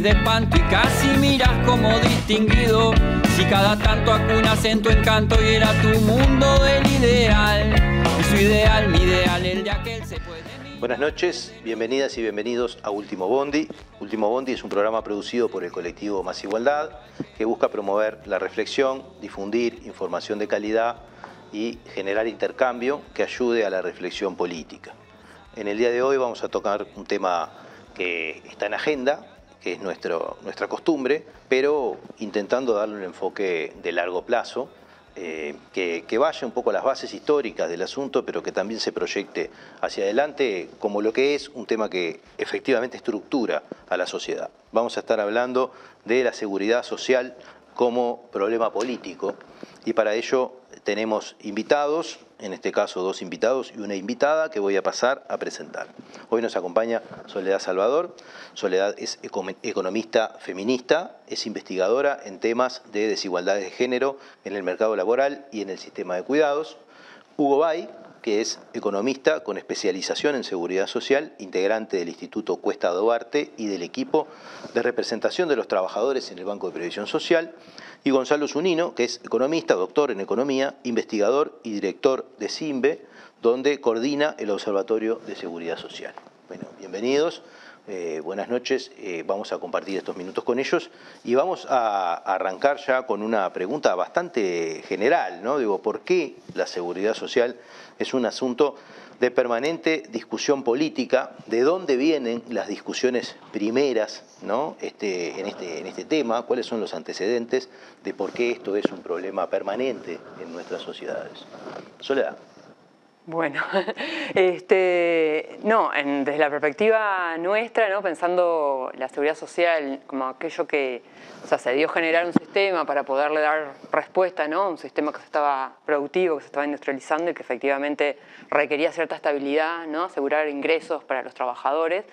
de espanto y casi miras como distinguido. Si cada tanto acunas en tu encanto y era tu mundo del ideal. Y su ideal, mi ideal, el de aquel se puede. Buenas noches, bienvenidas y bienvenidos a Último Bondi. Último Bondi es un programa producido por el colectivo Más Igualdad que busca promover la reflexión, difundir información de calidad y generar intercambio que ayude a la reflexión política. En el día de hoy vamos a tocar un tema que está en agenda, que es nuestra costumbre, pero intentando darle un enfoque de largo plazo, eh, que, vaya un poco a las bases históricas del asunto, pero que también se proyecte hacia adelante como lo que es un tema que efectivamente estructura a la sociedad. Vamos a estar hablando de la seguridad social como problema político y para ello tenemos invitados, en este caso dos invitados y una invitada que voy a pasar a presentar. Hoy nos acompaña Soledad Salvador. Soledad es economista feminista, es investigadora en temas de desigualdades de género en el mercado laboral y en el sistema de cuidados. Hugo Bay, que es economista con especialización en seguridad social, integrante del Instituto Cuesta Duarte y del equipo de representación de los trabajadores en el Banco de Previsión Social y Gonzalo Zunino, que es economista, doctor en economía, investigador y director de CIMBE, donde coordina el Observatorio de Seguridad Social. Bueno, bienvenidos. Eh, buenas noches, eh, vamos a compartir estos minutos con ellos y vamos a arrancar ya con una pregunta bastante general, ¿no? Digo, ¿por qué la seguridad social es un asunto de permanente discusión política, de dónde vienen las discusiones primeras ¿no? este, en, este, en este tema, cuáles son los antecedentes de por qué esto es un problema permanente en nuestras sociedades. Soledad. Bueno, este, no, desde la perspectiva nuestra, ¿no? pensando la seguridad social como aquello que o sea, se dio generar un sistema para poderle dar respuesta, ¿no? un sistema que se estaba productivo, que se estaba industrializando y que efectivamente requería cierta estabilidad, ¿no? asegurar ingresos para los trabajadores.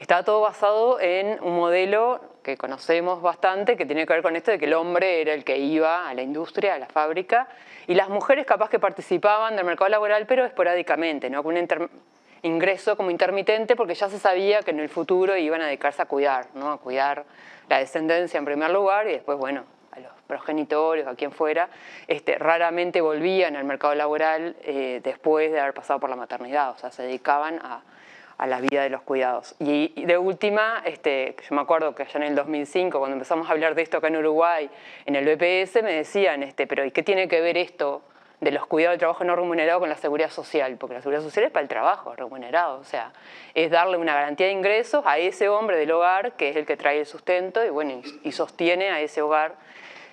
Estaba todo basado en un modelo que conocemos bastante, que tiene que ver con esto de que el hombre era el que iba a la industria, a la fábrica, y las mujeres capaz que participaban del mercado laboral, pero esporádicamente, ¿no? con un ingreso como intermitente, porque ya se sabía que en el futuro iban a dedicarse a cuidar, ¿no? a cuidar la descendencia en primer lugar y después, bueno, a los progenitores, a quien fuera, este, raramente volvían al mercado laboral eh, después de haber pasado por la maternidad, o sea, se dedicaban a a la vida de los cuidados. Y, de última, este, yo me acuerdo que allá en el 2005, cuando empezamos a hablar de esto acá en Uruguay, en el BPS, me decían, este, pero ¿y qué tiene que ver esto de los cuidados de trabajo no remunerado con la seguridad social? Porque la seguridad social es para el trabajo remunerado, o sea, es darle una garantía de ingresos a ese hombre del hogar, que es el que trae el sustento y, bueno, y, sostiene a ese hogar.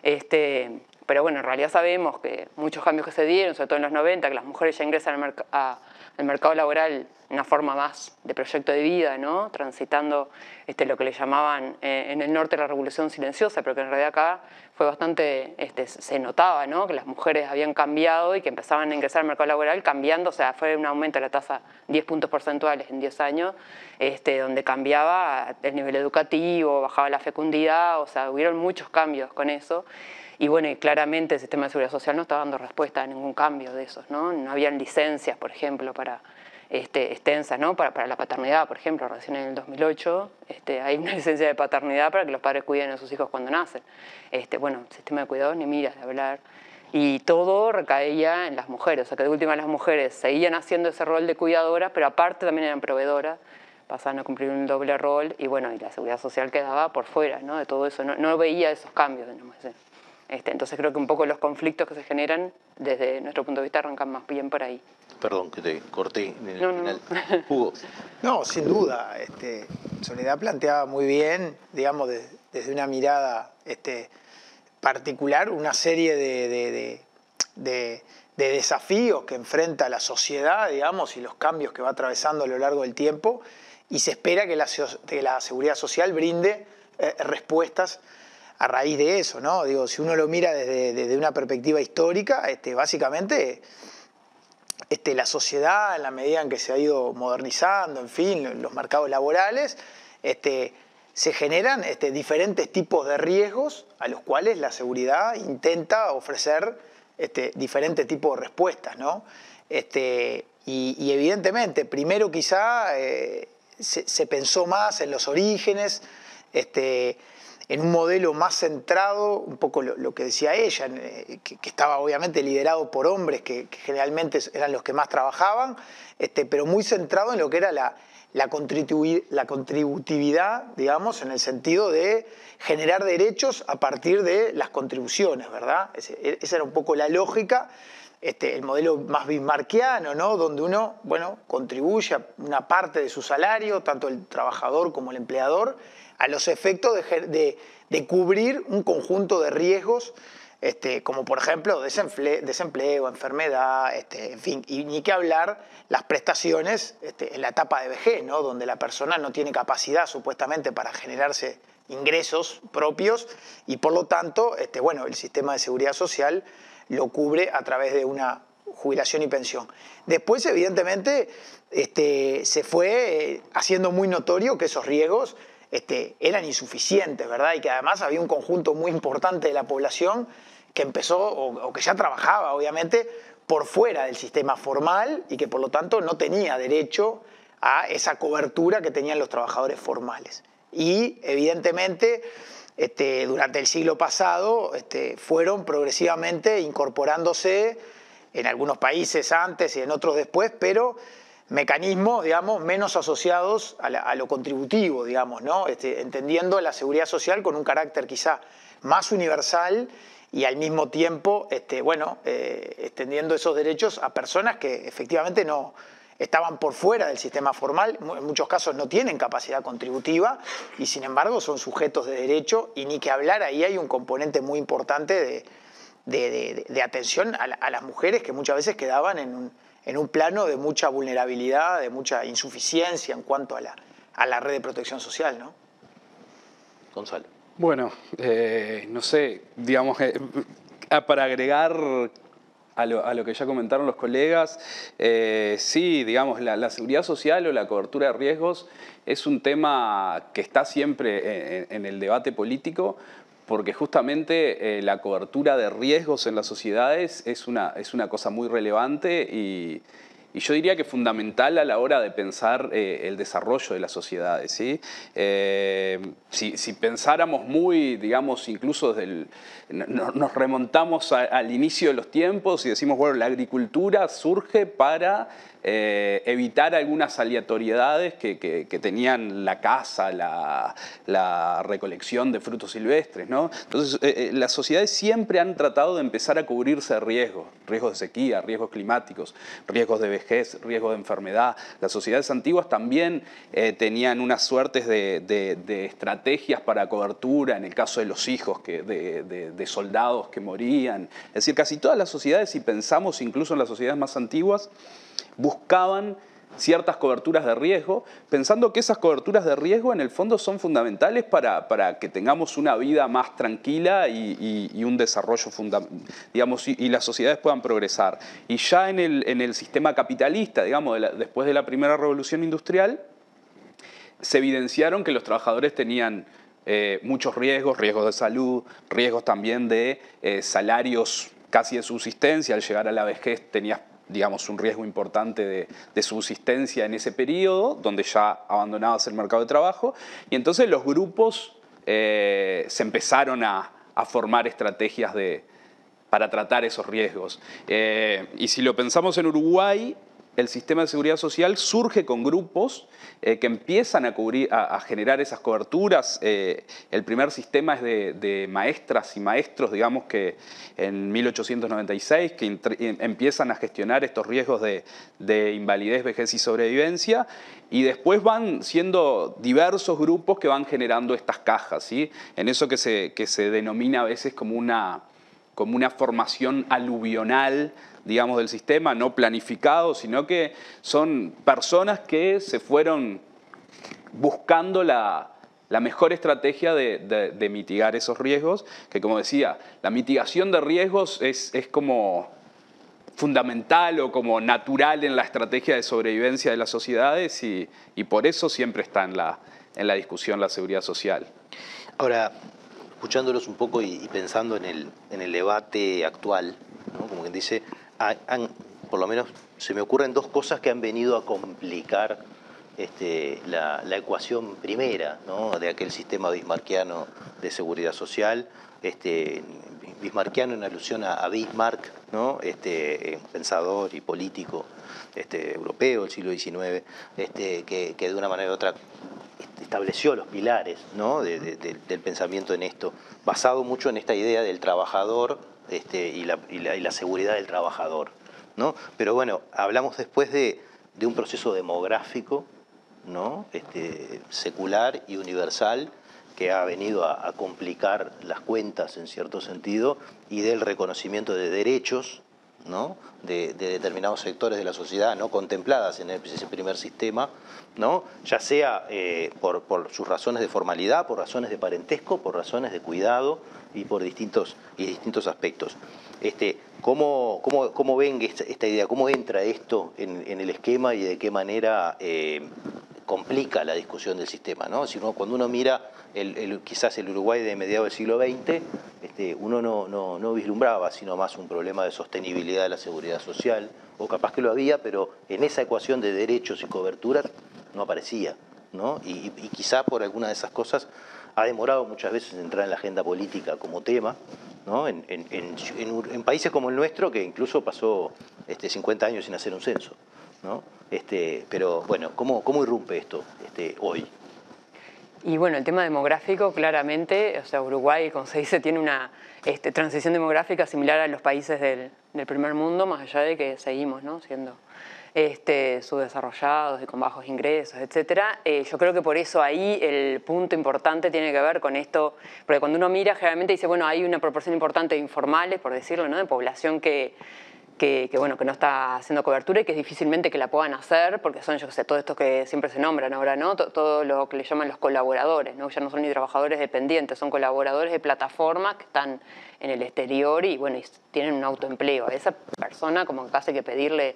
Este, pero bueno, en realidad sabemos que muchos cambios que se dieron, sobre todo en los 90, que las mujeres ya ingresan al, al mercado laboral una forma más de proyecto de vida, ¿no? transitando este, lo que le llamaban eh, en el norte la revolución silenciosa, pero que en realidad acá fue bastante, este, se notaba ¿no? que las mujeres habían cambiado y que empezaban a ingresar al mercado laboral cambiando, o sea, fue un aumento de la tasa 10 puntos porcentuales en 10 años, este, donde cambiaba el nivel educativo, bajaba la fecundidad, o sea, hubieron muchos cambios con eso. Y bueno, claramente el sistema de seguridad social no estaba dando respuesta a ningún cambio de esos, ¿no? No habían licencias, por ejemplo, para este, extensas ¿no? para, para, la paternidad, por ejemplo, recién en el 2008 este, hay una licencia de paternidad para que los padres cuiden a sus hijos cuando nacen. Este, bueno, sistema de cuidados ni miras de hablar. Y todo recaía en las mujeres, o sea que de última las mujeres seguían haciendo ese rol de cuidadoras, pero aparte también eran proveedoras, pasaban a cumplir un doble rol y bueno, y la seguridad social quedaba por fuera ¿no? de todo eso, no, no veía esos cambios. Este, entonces creo que un poco los conflictos que se generan desde nuestro punto de vista arrancan más bien por ahí. Perdón que te corté en el final. No. Hugo. No, sin duda. Este, Soledad planteaba muy bien, digamos, desde una mirada este, particular, una serie de, de, desafíos que enfrenta la sociedad, digamos, y los cambios que va atravesando a lo largo del tiempo, y se espera que la, que la seguridad social brinde eh, respuestas a raíz de eso, ¿no? Digo, si uno lo mira desde, una perspectiva histórica, este, básicamente este, la sociedad, en la medida en que se ha ido modernizando, en fin, los mercados laborales, este, se generan este, diferentes tipos de riesgos a los cuales la seguridad intenta ofrecer este, diferentes tipos de respuestas, ¿no? Este, y, evidentemente, primero quizá eh, se, se pensó más en los orígenes, este, en un modelo más centrado, un poco lo, que decía ella, eh, que, estaba obviamente liderado por hombres que, generalmente eran los que más trabajaban, este, pero muy centrado en lo que era la, la, contributividad, digamos, en el sentido de generar derechos a partir de las contribuciones, ¿verdad? esa era un poco la lógica. Este, el modelo más bismarquiano, ¿no? donde uno bueno, contribuye una parte de su salario, tanto el trabajador como el empleador, a los efectos de, cubrir un conjunto de riesgos, este, como por ejemplo desempleo, enfermedad, este, en fin, y ni que hablar las prestaciones este, en la etapa de vejez, ¿no? donde la persona no tiene capacidad supuestamente para generarse ingresos propios y por lo tanto, este, bueno, el sistema de seguridad social lo cubre a través de una jubilación y pensión. Después, evidentemente, este, se fue eh, haciendo muy notorio que esos riesgos este, eran insuficientes, ¿verdad? Y que además había un conjunto muy importante de la población que empezó, o, que ya trabajaba, obviamente, por fuera del sistema formal y que por lo tanto no tenía derecho a esa cobertura que tenían los trabajadores formales. Y evidentemente, este, durante el siglo pasado, este, fueron progresivamente incorporándose en algunos países antes y en otros después, pero mecanismos, digamos, menos asociados a, lo contributivo, digamos, ¿no? Este, entendiendo la seguridad social con un carácter quizá más universal y al mismo tiempo, este, bueno, eh, extendiendo esos derechos a personas que efectivamente no estaban por fuera del sistema formal, en muchos casos no tienen capacidad contributiva y sin embargo son sujetos de derecho y ni que hablar, ahí hay un componente muy importante de, atención a, las mujeres que muchas veces quedaban en un, en un plano de mucha vulnerabilidad, de mucha insuficiencia en cuanto a la, a la red de protección social, ¿no? Gonzalo. Bueno, eh, no sé, digamos, eh, para agregar a lo, que ya comentaron los colegas, eh, sí, digamos, la, seguridad social o la cobertura de riesgos es un tema que está siempre en el debate político, porque justamente eh, la cobertura de riesgos en las sociedades es una, es una cosa muy relevante y, yo diría que fundamental a la hora de pensar eh, el desarrollo de las sociedades. ¿sí? Eh, si, pensáramos muy, digamos, incluso desde nos remontamos al inicio de los tiempos y decimos, bueno, la agricultura surge para eh, evitar algunas aleatoriedades que, tenían la caza, la, recolección de frutos silvestres. ¿no? Entonces, las sociedades siempre han tratado de empezar a cubrirse de riesgos, riesgos de sequía, riesgos climáticos, riesgos de vejez, riesgos de enfermedad. Las sociedades antiguas también tenían unas suertes de, estrategias para cobertura, en el caso de los hijos que, de, soldados que morían. Es decir, casi todas las sociedades, si pensamos incluso en las sociedades más antiguas, buscaban ciertas coberturas de riesgo, pensando que esas coberturas de riesgo en el fondo son fundamentales para, que tengamos una vida más tranquila y, un desarrollo, digamos, y, las sociedades puedan progresar. Y ya en el, sistema capitalista, digamos, después de la primera revolución industrial, se evidenciaron que los trabajadores tenían eh, muchos riesgos, riesgos de salud, riesgos también de eh, salarios casi de subsistencia, al llegar a la vejez tenías digamos, un riesgo importante de, subsistencia en ese periodo, donde ya abandonabas el mercado de trabajo, y entonces los grupos eh, se empezaron a, formar estrategias de, para tratar esos riesgos. Eh, y si lo pensamos en Uruguay, el sistema de seguridad social surge con grupos eh, que empiezan a, generar esas coberturas. Eh, el primer sistema es de, maestras y maestros, digamos que en 1896, que em, empiezan a gestionar estos riesgos de, invalidez, vejez y sobrevivencia, y después van siendo diversos grupos que van generando estas cajas, ¿sí? en eso que se denomina a veces como una, como una formación aluvional digamos, del sistema, no planificado, sino que son personas que se fueron buscando la, mejor estrategia de, mitigar esos riesgos, que como decía, la mitigación de riesgos es, como fundamental o como natural en la estrategia de sobrevivencia de las sociedades y, por eso siempre está en la, en la discusión la seguridad social. Ahora, escuchándolos un poco y, pensando en el, en el debate actual, como quien dice, por lo menos se me ocurren dos cosas que han venido a complicar este, la, ecuación primera de aquel sistema bismarquiano de seguridad social, este, bismarquiano en alusión a, Bismarck, ¿no? este, pensador y político este, europeo del siglo XIX, este, que, de una manera u otra estableció los pilares del pensamiento en esto, basado mucho en esta idea del trabajador este, y, la, seguridad del trabajador. ¿no? Pero bueno, hablamos después de, un proceso demográfico ¿no? este, secular y universal que ha venido a, complicar las cuentas en cierto sentido y del reconocimiento de derechos ¿no? de, determinados sectores de la sociedad no contempladas en ese primer sistema, ¿no? ya sea eh, por, sus razones de formalidad, por razones de parentesco, por razones de cuidado y por distintos, y distintos aspectos. Este, ¿cómo, cómo, ven esta, idea? ¿Cómo entra esto en, el esquema y de qué manera eh, complica la discusión del sistema? ¿no? Si cuando uno mira quizás el Uruguay de mediados del siglo XX, este, uno no, vislumbraba sino más un problema de sostenibilidad de la seguridad social, o capaz que lo había, pero en esa ecuación de derechos y coberturas no aparecía. Y, y, quizá por alguna de esas cosas ha demorado muchas veces entrar en la agenda política como tema, ¿no? en, países como el nuestro, que incluso pasó este, 50 años sin hacer un censo. Este, pero bueno, ¿cómo, irrumpe esto este, hoy? Y bueno, el tema demográfico, claramente, o sea, Uruguay, como se dice, tiene una este, transición demográfica similar a los países del, primer mundo, más allá de que seguimos ¿no? siendo este, subdesarrollados y con bajos ingresos, etc. Eh, yo creo que por eso ahí el punto importante tiene que ver con esto, porque cuando uno mira generalmente dice, bueno, hay una proporción importante de informales, por decirlo, ¿no? de población que que, bueno, que no está haciendo cobertura y que difícilmente que la puedan hacer, porque son, yo sé, todo esto que siempre se nombran ahora, ¿no? Todo, lo que le llaman los colaboradores, ¿no? Ya no son ni trabajadores dependientes, son colaboradores de plataformas que están en el exterior y, bueno, tienen un autoempleo. A esa persona como que hace que pedirle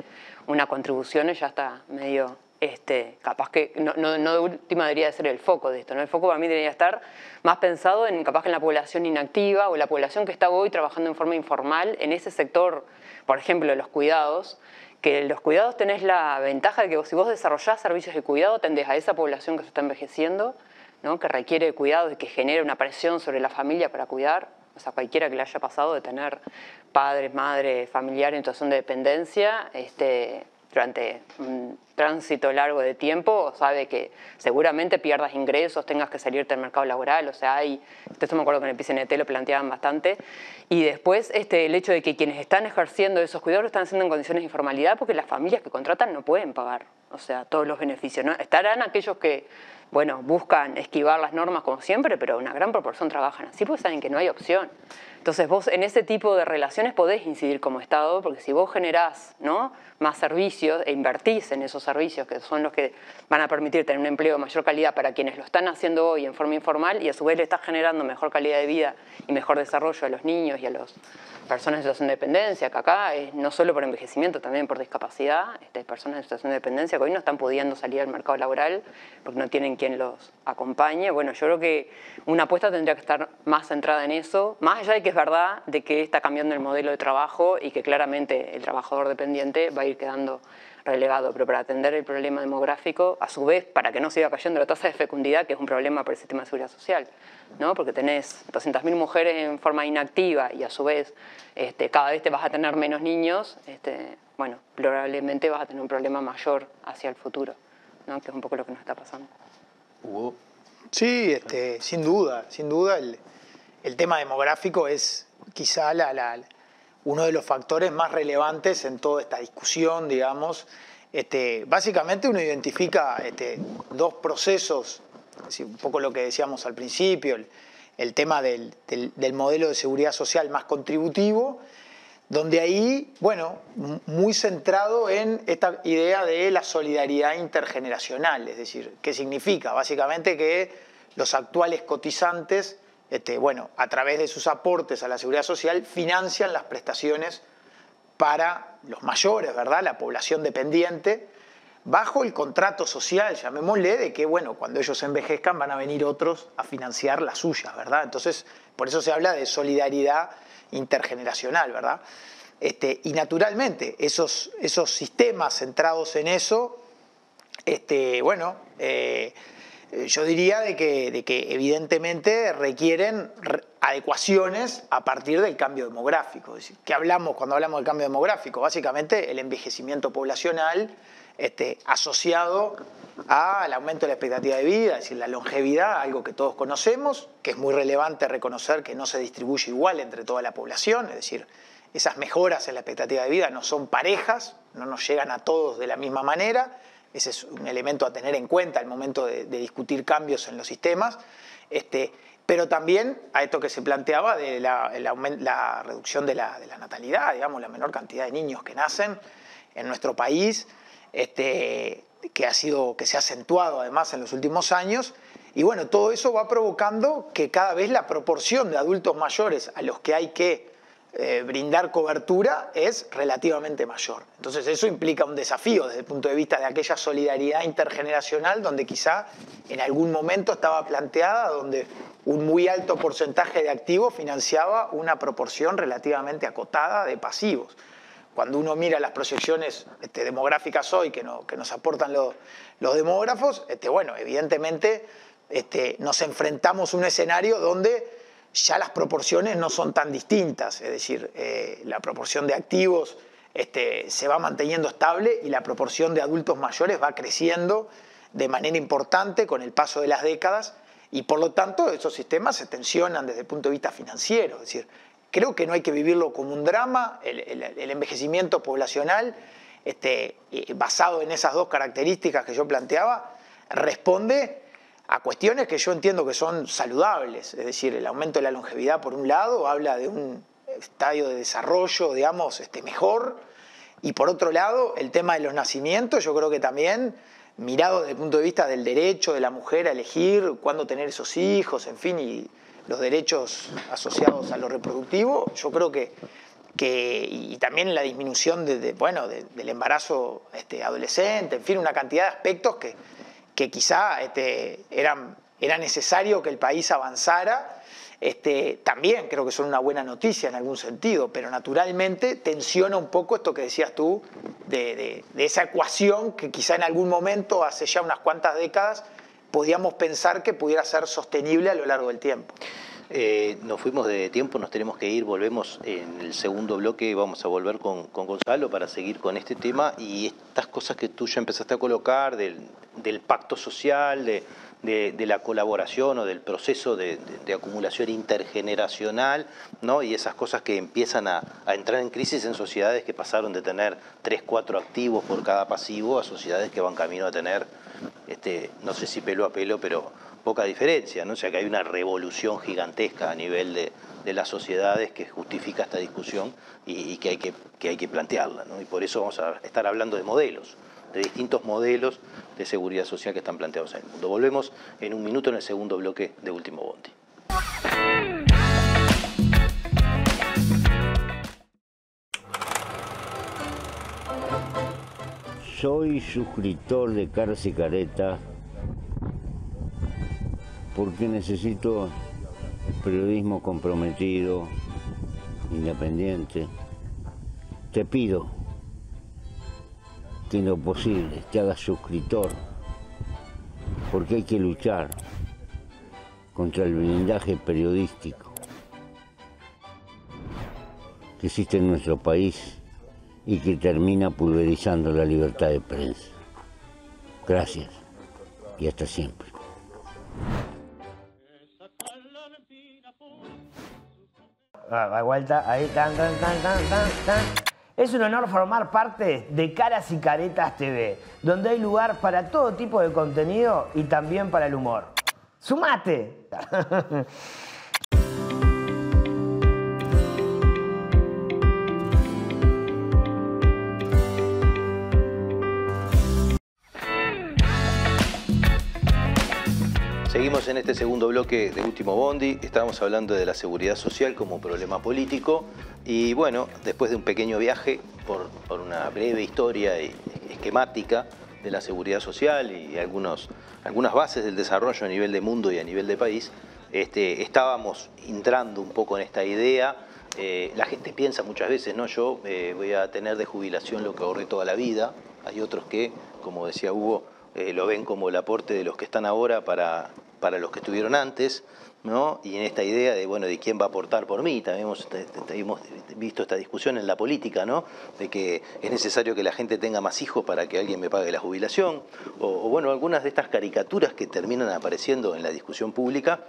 una contribución ya está medio este, capaz que no, no, de última debería ser el foco de esto, ¿no? El foco para mí debería estar más pensado en capaz que en la población inactiva o la población que está hoy trabajando en forma informal en ese sector, por ejemplo, de los cuidados, que los cuidados tenés la ventaja de que si vos desarrollás servicios de cuidado, tendés a esa población que se está envejeciendo, ¿no? que requiere cuidado y que genera una presión sobre la familia para cuidar, o sea, cualquiera que le haya pasado de tener padres, madres, familiares en situación de dependencia, este, durante un tránsito largo de tiempo, sabe que seguramente pierdas ingresos, tengas que salirte del mercado laboral, o sea, hay, esto me acuerdo que en el PCNT lo planteaban bastante, y después este, el hecho de que quienes están ejerciendo esos cuidados lo están haciendo en condiciones de informalidad porque las familias que contratan no pueden pagar, o sea, todos los beneficios, ¿no? Estarán aquellos que, bueno, buscan esquivar las normas como siempre, pero una gran proporción trabajan así porque saben que no hay opción. Entonces vos en ese tipo de relaciones podés incidir como Estado, porque si vos generás ¿no? más servicios e invertís en esos servicios, que son los que van a permitir tener un empleo de mayor calidad para quienes lo están haciendo hoy en forma informal y a su vez le estás generando mejor calidad de vida y mejor desarrollo a los niños y a las personas en situación de dependencia, que acá es no solo por envejecimiento, también por discapacidad, este, personas en situación de dependencia que hoy no están pudiendo salir al mercado laboral porque no tienen quien los acompañe. Bueno, yo creo que una apuesta tendría que estar más centrada en eso, más allá de que es verdad de que está cambiando el modelo de trabajo y que claramente el trabajador dependiente va a ir quedando relegado, pero para atender el problema demográfico, a su vez, para que no siga cayendo la tasa de fecundidad, que es un problema para el sistema de seguridad social, ¿no? porque tenés 200.000 mujeres en forma inactiva y a su vez este, cada vez te vas a tener menos niños, este, bueno, probablemente vas a tener un problema mayor hacia el futuro, ¿no? que es un poco lo que nos está pasando. Hugo. Sí, este, sin duda, sin duda el, el tema demográfico es quizá uno de los factores más relevantes en toda esta discusión, digamos. Este, básicamente uno identifica este, dos procesos, un poco lo que decíamos al principio, el, tema del, modelo de seguridad social más contributivo, donde ahí, bueno, muy centrado en esta idea de la solidaridad intergeneracional, es decir, ¿qué significa? Básicamente que los actuales cotizantes este, bueno, a través de sus aportes a la seguridad social, financian las prestaciones para los mayores, ¿verdad? La población dependiente, bajo el contrato social, llamémosle, de que, bueno, cuando ellos envejezcan van a venir otros a financiar las suyas, ¿verdad? Entonces, por eso se habla de solidaridad intergeneracional, ¿verdad? Este, y naturalmente, esos, esos sistemas centrados en eso este, bueno, eh, yo diría de que, de que evidentemente requieren adecuaciones a partir del cambio demográfico. ¿Qué hablamos cuando hablamos del cambio demográfico? Básicamente el envejecimiento poblacional este, asociado al aumento de la expectativa de vida, es decir, la longevidad, algo que todos conocemos, que es muy relevante reconocer que no se distribuye igual entre toda la población, es decir, esas mejoras en la expectativa de vida no son parejas, no nos llegan a todos de la misma manera, ese es un elemento a tener en cuenta al momento de, discutir cambios en los sistemas, este, pero también a esto que se planteaba de la, reducción de la, de la, natalidad, digamos, la menor cantidad de niños que nacen en nuestro país, este, que, ha sido, que se ha acentuado además en los últimos años, y bueno, todo eso va provocando que cada vez la proporción de adultos mayores a los que hay que eh, brindar cobertura es relativamente mayor. Entonces eso implica un desafío desde el punto de vista de aquella solidaridad intergeneracional donde quizá en algún momento estaba planteada, donde un muy alto porcentaje de activos financiaba una proporción relativamente acotada de pasivos. Cuando uno mira las proyecciones este, demográficas hoy que, que nos aportan los demógrafos, este, bueno, evidentemente este, nos enfrentamos a un escenario donde ya las proporciones no son tan distintas, es decir, eh, la proporción de activos este, se va manteniendo estable y la proporción de adultos mayores va creciendo de manera importante con el paso de las décadas y por lo tanto esos sistemas se tensionan desde el punto de vista financiero, es decir, creo que no hay que vivirlo como un drama, el, envejecimiento poblacional este, basado en esas dos características que yo planteaba responde a cuestiones que yo entiendo que son saludables, es decir, el aumento de la longevidad por un lado habla de un estadio de desarrollo, digamos, este, mejor, y por otro lado, el tema de los nacimientos, yo creo que también, mirado desde el punto de vista del derecho de la mujer a elegir cuándo tener esos hijos, en fin, y los derechos asociados a lo reproductivo, yo creo que, que y también la disminución de, bueno, del embarazo este, adolescente, en fin, una cantidad de aspectos que, que quizá este, era, necesario que el país avanzara, este, también creo que son una buena noticia en algún sentido, pero naturalmente tensiona un poco esto que decías tú, de, esa ecuación que quizá en algún momento, hace ya unas cuantas décadas, podíamos pensar que pudiera ser sostenible a lo largo del tiempo. Eh, nos fuimos de tiempo, nos tenemos que ir, volvemos en el segundo bloque, vamos a volver con, Gonzalo para seguir con este tema y estas cosas que tú ya empezaste a colocar del, pacto social, de, la colaboración o del proceso de, acumulación intergeneracional, ¿no? y esas cosas que empiezan a, entrar en crisis en sociedades que pasaron de tener 3, 4 activos por cada pasivo a sociedades que van camino a tener, este, no sé si pelo a pelo, pero poca diferencia, ¿no? o sea que hay una revolución gigantesca a nivel de, las sociedades que justifica esta discusión y, que, hay que, que hay que plantearla, ¿no? y por eso vamos a estar hablando de modelos de distintos modelos de seguridad social que están planteados en el mundo. Volvemos en un minuto en el segundo bloque de Último Bondi. Soy suscriptor de y Careta porque necesito periodismo comprometido, independiente. Te pido que lo posible te hagas suscriptor, porque hay que luchar contra el blindaje periodístico que existe en nuestro país y que termina pulverizando la libertad de prensa. Gracias y hasta siempre. Ah, vuelta, ahí, tan, tan, tan, tan, tan. Es un honor formar parte de Caras y Caretas TV, donde hay lugar para todo tipo de contenido y también para el humor. ¡Sumate! En este segundo bloque de Último Bondi. Estábamos hablando de la seguridad social como problema político. Y bueno, después de un pequeño viaje por, una breve historia esquemática de la seguridad social y algunos, algunas bases del desarrollo a nivel de mundo y a nivel de país, este, estábamos entrando un poco en esta idea. Eh, la gente piensa muchas veces, no, yo eh, voy a tener de jubilación lo que ahorré toda la vida. Hay otros que, como decía Hugo, eh, lo ven como el aporte de los que están ahora para, para los que estuvieron antes, ¿no? y en esta idea de, bueno, de quién va a aportar por mí, también hemos, hemos, visto esta discusión en la política, ¿no? de que es necesario que la gente tenga más hijos para que alguien me pague la jubilación, o, o bueno, algunas de estas caricaturas que terminan apareciendo en la discusión pública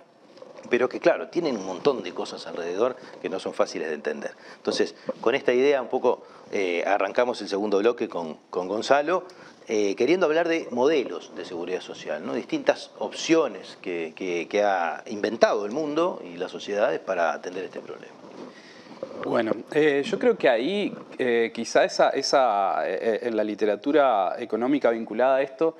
pero que claro, tienen un montón de cosas alrededor que no son fáciles de entender. Entonces, con esta idea un poco eh, arrancamos el segundo bloque con, Gonzalo, eh, queriendo hablar de modelos de seguridad social, ¿no? distintas opciones que, ha inventado el mundo y las sociedades para atender este problema. Bueno, eh, yo creo que ahí quizá esa, esa en la literatura económica vinculada a esto,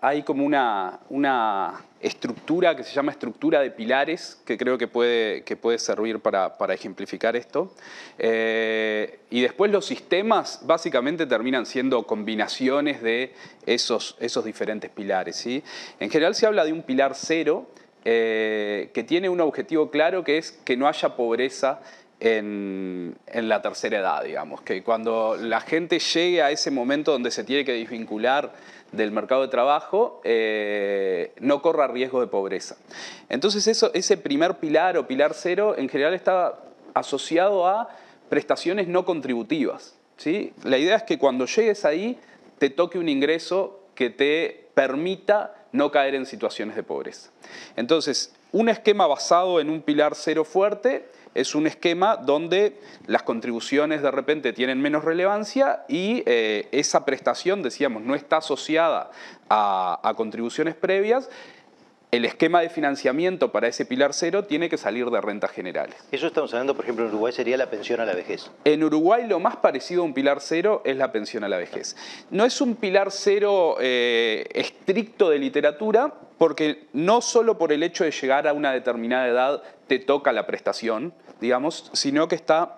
hay como una, una estructura que se llama estructura de pilares, que creo que puede, que puede servir para, ejemplificar esto. Eh, y después los sistemas básicamente terminan siendo combinaciones de esos, esos diferentes pilares. ¿sí? En general se habla de un pilar cero, eh, que tiene un objetivo claro, que es que no haya pobreza en, la tercera edad, digamos, que cuando la gente llegue a ese momento donde se tiene que desvincular del mercado de trabajo eh, no corra riesgo de pobreza. Entonces eso, ese primer pilar o pilar cero en general está asociado a prestaciones no contributivas. ¿sí? La idea es que cuando llegues ahí te toque un ingreso que te permita no caer en situaciones de pobreza. Entonces, un esquema basado en un pilar cero fuerte es un esquema donde las contribuciones de repente tienen menos relevancia y eh, esa prestación, decíamos, no está asociada a contribuciones previas el esquema de financiamiento para ese pilar cero tiene que salir de rentas generales. Eso estamos hablando, por ejemplo, en Uruguay sería la pensión a la vejez. En Uruguay lo más parecido a un pilar cero es la pensión a la vejez. No es un pilar cero eh, estricto de literatura, porque no solo por el hecho de llegar a una determinada edad te toca la prestación, digamos, sino que está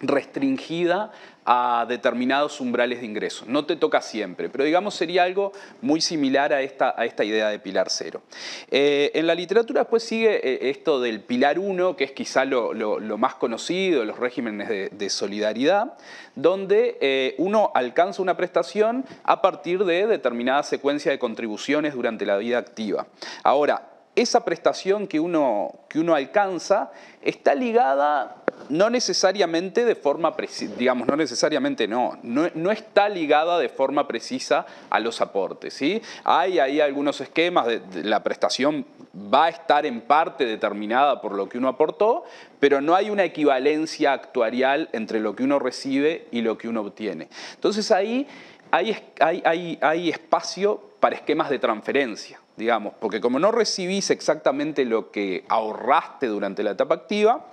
restringida a determinados umbrales de ingresos. No te toca siempre, pero digamos sería algo muy similar a esta, a esta idea de pilar cero. Eh, en la literatura después sigue eh, esto del pilar 1, que es quizá lo, más conocido, los regímenes de, solidaridad, donde eh, uno alcanza una prestación a partir de determinada secuencia de contribuciones durante la vida activa. Ahora, esa prestación que uno, que uno alcanza está ligada no necesariamente de forma precisa, digamos, no necesariamente no, no, está ligada de forma precisa a los aportes. ¿sí? Hay ahí algunos esquemas, de, la prestación va a estar en parte determinada por lo que uno aportó, pero no hay una equivalencia actuarial entre lo que uno recibe y lo que uno obtiene. Entonces ahí hay, hay, hay espacio para esquemas de transferencia digamos, porque como no recibís exactamente lo que ahorraste durante la etapa activa,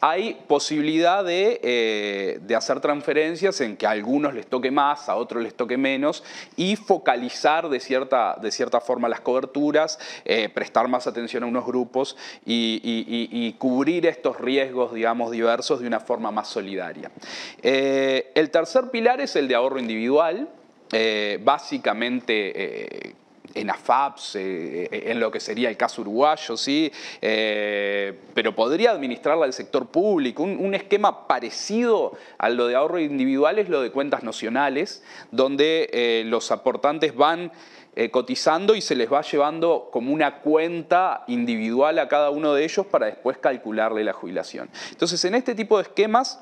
hay posibilidad eh, de, hacer transferencias en que a algunos les toque más, a otros les toque menos, y focalizar de cierta, de cierta forma las coberturas, eh, prestar más atención a unos grupos y, cubrir estos riesgos, digamos, diversos de una forma más solidaria. Eh, el tercer pilar es el de ahorro individual, básicamente en AFAPS, eh, eh, en lo que sería el caso uruguayo, ¿sí? Eh, pero podría administrarla el sector público. Un, esquema parecido a lo de ahorro individual es lo de cuentas nacionales, donde los aportantes van cotizando y se les va llevando como una cuenta individual a cada uno de ellos para después calcularle la jubilación. Entonces, en este tipo de esquemas,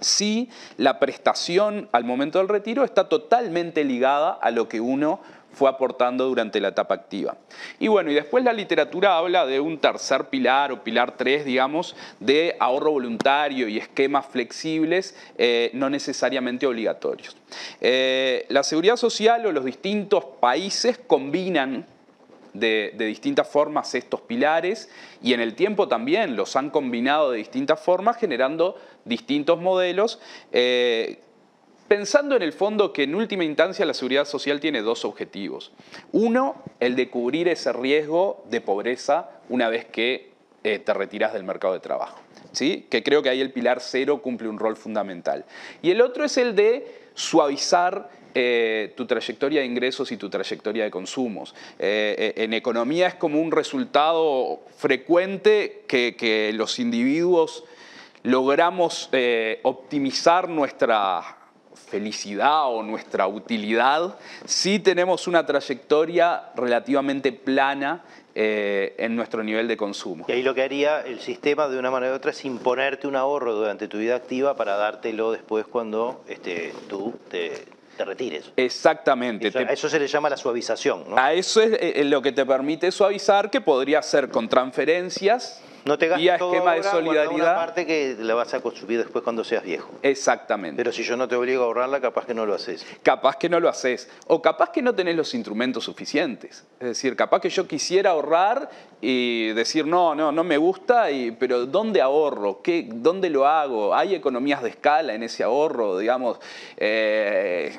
sí, la prestación al momento del retiro está totalmente ligada a lo que uno fue aportando durante la etapa activa. Y bueno, y después la literatura habla de un tercer pilar o pilar 3, digamos, de ahorro voluntario y esquemas flexibles, eh, no necesariamente obligatorios. Eh, la seguridad social o los distintos países combinan de, distintas formas estos pilares y en el tiempo también los han combinado de distintas formas generando distintos modelos eh, pensando en el fondo que en última instancia la seguridad social tiene dos objetivos. Uno, el de cubrir ese riesgo de pobreza una vez que eh, te retiras del mercado de trabajo. ¿sí? Que creo que ahí el pilar cero cumple un rol fundamental. Y el otro es el de suavizar eh, tu trayectoria de ingresos y tu trayectoria de consumos. Eh, en economía es como un resultado frecuente que, los individuos logramos optimizar nuestra felicidad o nuestra utilidad, sí tenemos una trayectoria relativamente plana eh, en nuestro nivel de consumo. Y ahí lo que haría el sistema de una manera u otra es imponerte un ahorro durante tu vida activa para dártelo después cuando este, tú te, te retires. Exactamente. Eso, a eso se le llama la suavización. ¿no? A eso es eh, lo que te permite suavizar, que podría ser con transferencias, No te gastes todo esquema de guarda una solidaridad. parte que la vas a consumir después cuando seas viejo. Exactamente. Pero si yo no te obligo a ahorrarla, capaz que no lo haces. capaz que no lo haces. O capaz que no tenés los instrumentos suficientes. Es decir, capaz que yo quisiera ahorrar y decir, no, no, no me gusta, y, pero ¿dónde ahorro? ¿Qué, ¿Dónde lo hago? ¿Hay economías de escala en ese ahorro? Digamos, eh,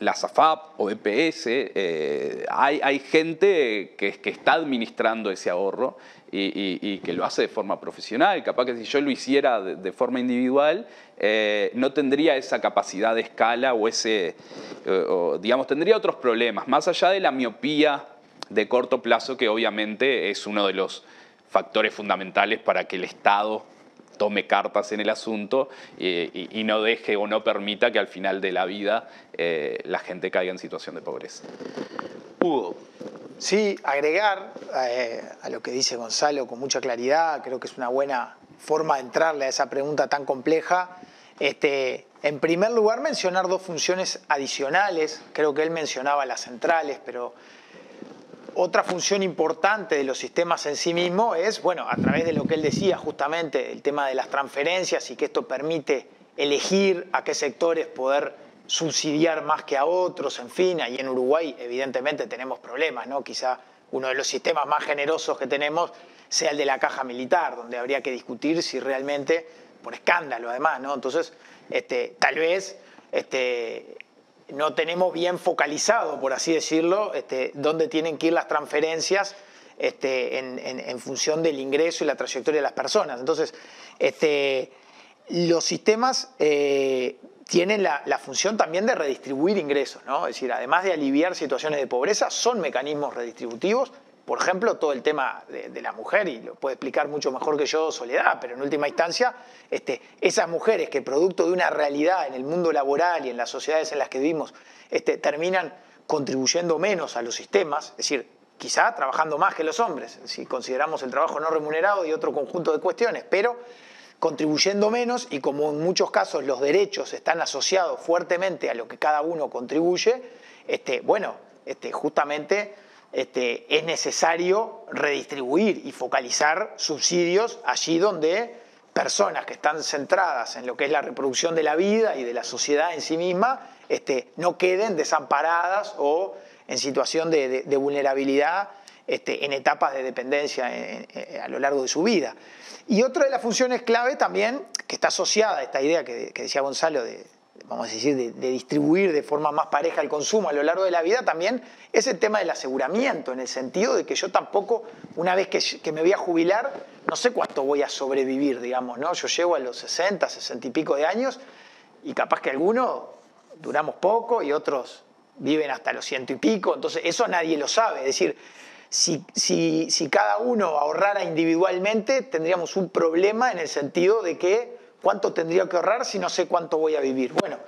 la SAFAP o EPS, eh, hay, hay gente que, que está administrando ese ahorro y, y- y que lo hace de forma profesional. Capaz que si yo lo hiciera de, forma individual, eh, no tendría esa capacidad de escala o ese, eh, digamos, tendría otros problemas, más allá de la miopía de corto plazo, que obviamente es uno de los factores fundamentales para que el Estado tome cartas en el asunto eh, y, y no deje o no permita que al final de la vida la gente caiga en situación de pobreza. Hugo, Sí, agregar eh, a lo que dice Gonzalo con mucha claridad, creo que es una buena forma de entrarle a esa pregunta tan compleja. Este, en primer lugar, mencionar dos funciones adicionales. Creo que él mencionaba las centrales, pero otra función importante de los sistemas en sí mismo es, bueno, a través de lo que él decía justamente, el tema de las transferencias y que esto permite elegir a qué sectores poder subsidiar más que a otros, en fin, ahí en Uruguay evidentemente tenemos problemas, ¿no? Quizá uno de los sistemas más generosos que tenemos sea el de la caja militar, donde habría que discutir si realmente, por escándalo además, ¿no? Entonces, este, tal vez este, no tenemos bien focalizado, por así decirlo, este, dónde tienen que ir las transferencias este, en, función del ingreso y la trayectoria de las personas. Entonces, este, los sistemas eh, tienen la, función también de redistribuir ingresos. Es decir, además de aliviar situaciones de pobreza, son mecanismos redistributivos. Por ejemplo, todo el tema de, de la mujer, y lo puede explicar mucho mejor que yo Soledad, pero en última instancia, este, esas mujeres que producto de una realidad en el mundo laboral y en las sociedades en las que vivimos, este, terminan contribuyendo menos a los sistemas, es decir, quizá trabajando más que los hombres, si consideramos el trabajo no remunerado y otro conjunto de cuestiones, pero contribuyendo menos y como en muchos casos los derechos están asociados fuertemente a lo que cada uno contribuye, este, bueno, este, justamente este, es necesario redistribuir y focalizar subsidios allí donde personas que están centradas en lo que es la reproducción de la vida y de la sociedad en sí misma este, no queden desamparadas o en situación de, vulnerabilidad este, en etapas de dependencia en- en- a lo largo de su vida. Y otra de las funciones clave también, que está asociada a esta idea que, decía Gonzalo de, vamos a decir, de, distribuir de forma más pareja el consumo a lo largo de la vida, también es el tema del aseguramiento, en el sentido de que yo tampoco, una vez que, que me voy a jubilar, no sé cuánto voy a sobrevivir, digamos, ¿no? Yo llego a los 60, 60 y pico de años y capaz que algunos duramos poco y otros viven hasta los ciento y pico, entonces eso nadie lo sabe, es decir, si, cada uno ahorrara individualmente, tendríamos un problema en el sentido de que cuánto tendría que ahorrar si no sé cuánto voy a vivir. Bueno,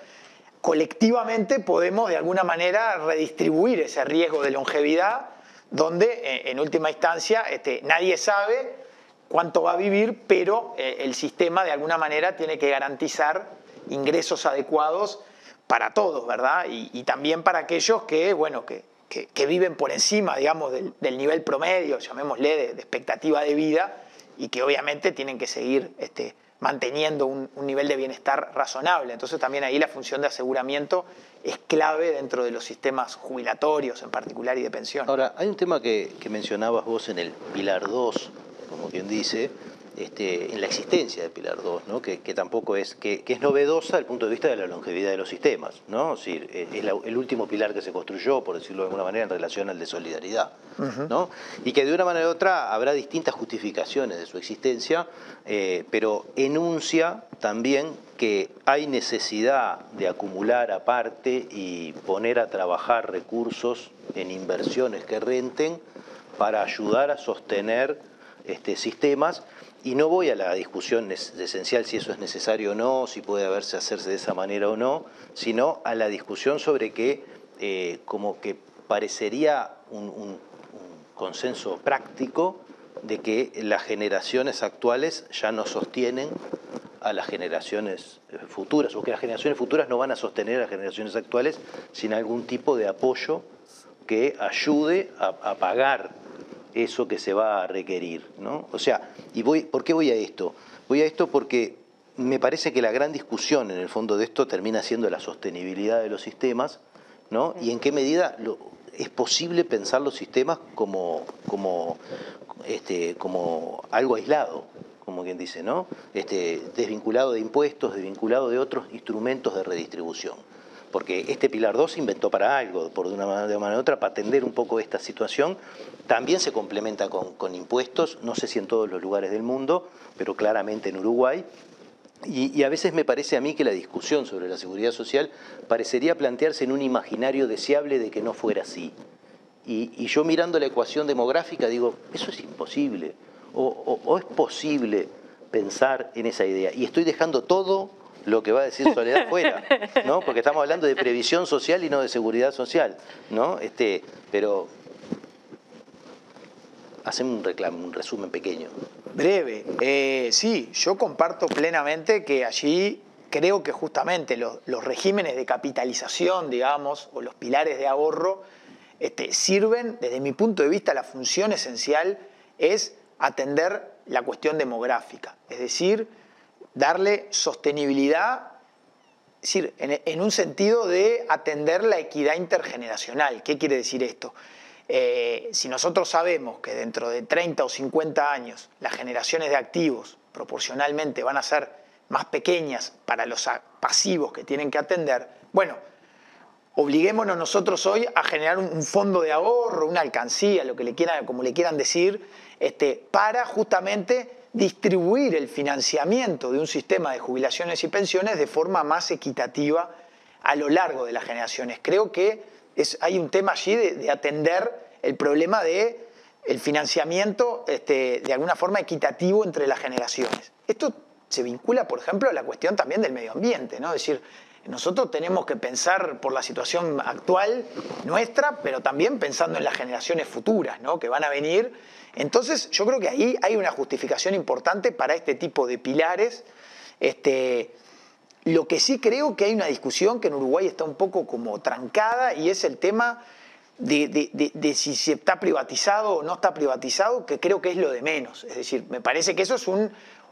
colectivamente podemos de alguna manera redistribuir ese riesgo de longevidad, donde eh, en última instancia este, nadie sabe cuánto va a vivir, pero eh, el sistema de alguna manera tiene que garantizar ingresos adecuados para todos, ¿verdad? Y también para aquellos que, bueno, que, que- viven por encima, digamos, del, nivel promedio, llamémosle, de, expectativa de vida, y que obviamente tienen que seguir este, manteniendo un, un nivel de bienestar razonable. Entonces también ahí la función de aseguramiento es clave dentro de los sistemas jubilatorios en particular y de pensión. Ahora, hay un tema que, que mencionabas vos en el Pilar 2, como quien dice, este, en la existencia de Pilar 2, ¿no? que, que tampoco es, que, que es novedosa desde el punto de vista de la longevidad de los sistemas. ¿no? Es, decir, es la- el último pilar que se construyó, por decirlo de alguna manera, en relación al de solidaridad. ¿no? Y que de una manera u otra habrá distintas justificaciones de su existencia, eh, pero enuncia también que hay necesidad de acumular aparte y poner a trabajar recursos en inversiones que renten para ayudar a sostener este, sistemas y no voy a la discusión esencial si eso es necesario o no, si puede haberse hacerse de esa manera o no, sino a la discusión sobre que eh, como que parecería un, consenso práctico de que las generaciones actuales ya no sostienen a las generaciones eh, futuras, o que las generaciones futuras no van a sostener a las generaciones actuales sin algún tipo de apoyo que ayude a, a pagar eso que se va a requerir. ¿no? O sea, y voy, ¿por qué voy a esto? Voy a esto porque me parece que la gran discusión en el fondo de esto termina siendo la sostenibilidad de los sistemas, ¿no? Y en qué medida es posible pensar los sistemas como, como, este, como algo aislado, como quien dice, ¿no? Este, desvinculado de impuestos, desvinculado de otros instrumentos de redistribución porque este Pilar 2 se inventó para algo, por de una manera, u otra, para atender un poco esta situación. También se complementa con, impuestos, no sé si en todos los lugares del mundo, pero claramente en Uruguay. Y, a veces me parece a mí que la discusión sobre la seguridad social parecería plantearse en un imaginario deseable de que no fuera así. Y, yo mirando la ecuación demográfica digo, eso es imposible. o es posible pensar en esa idea. Y estoy dejando todo lo que va a decir Soledad fuera, ¿no? Porque estamos hablando de previsión social y no de seguridad social, ¿no? Este, pero hacemos un reclamo, un resumen pequeño. Breve. Eh, sí, yo comparto plenamente que allí creo que justamente los, regímenes de capitalización, digamos, o los pilares de ahorro, este, sirven, desde mi punto de vista, la función esencial es atender la cuestión demográfica. Es decir, darle sostenibilidad, es decir, en, un sentido de atender la equidad intergeneracional. ¿Qué quiere decir esto? Eh, si nosotros sabemos que dentro de 30 o 50 años las generaciones de activos proporcionalmente van a ser más pequeñas para los pasivos que tienen que atender, bueno, obliguémonos nosotros hoy a generar un, fondo de ahorro, una alcancía, lo que le quieran, como le quieran decir, este, para justamente distribuir el financiamiento de un sistema de jubilaciones y pensiones de forma más equitativa a lo largo de las generaciones. Creo que es, hay un tema allí de, atender el problema de el financiamiento este, de alguna forma equitativo entre las generaciones. Esto se vincula, por ejemplo, a la cuestión también del medio ambiente, ¿no? Es decir, nosotros tenemos que pensar por la situación actual nuestra, pero también pensando en las generaciones futuras, ¿no? Que van a venir entonces, yo creo que ahí hay una justificación importante para este tipo de pilares. Este, lo que sí creo que hay una discusión que en Uruguay está un poco como trancada y es el tema de, si se está privatizado o no está privatizado, que creo que es lo de menos. Es decir, me parece que eso es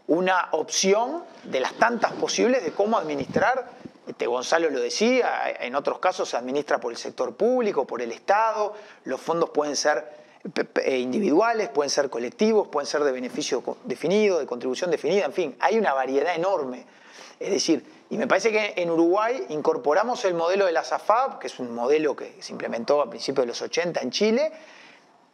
una opción de las tantas posibles de cómo administrar. Este, Gonzalo lo decía, en otros casos se administra por el sector público, por el Estado, los fondos pueden ser individuales, pueden ser colectivos, pueden ser de beneficio definido, de contribución definida, en fin, hay una variedad enorme. Es decir, y me parece que en Uruguay incorporamos el modelo de la SAFAP, que es un modelo que se implementó a principios de los 80 en Chile,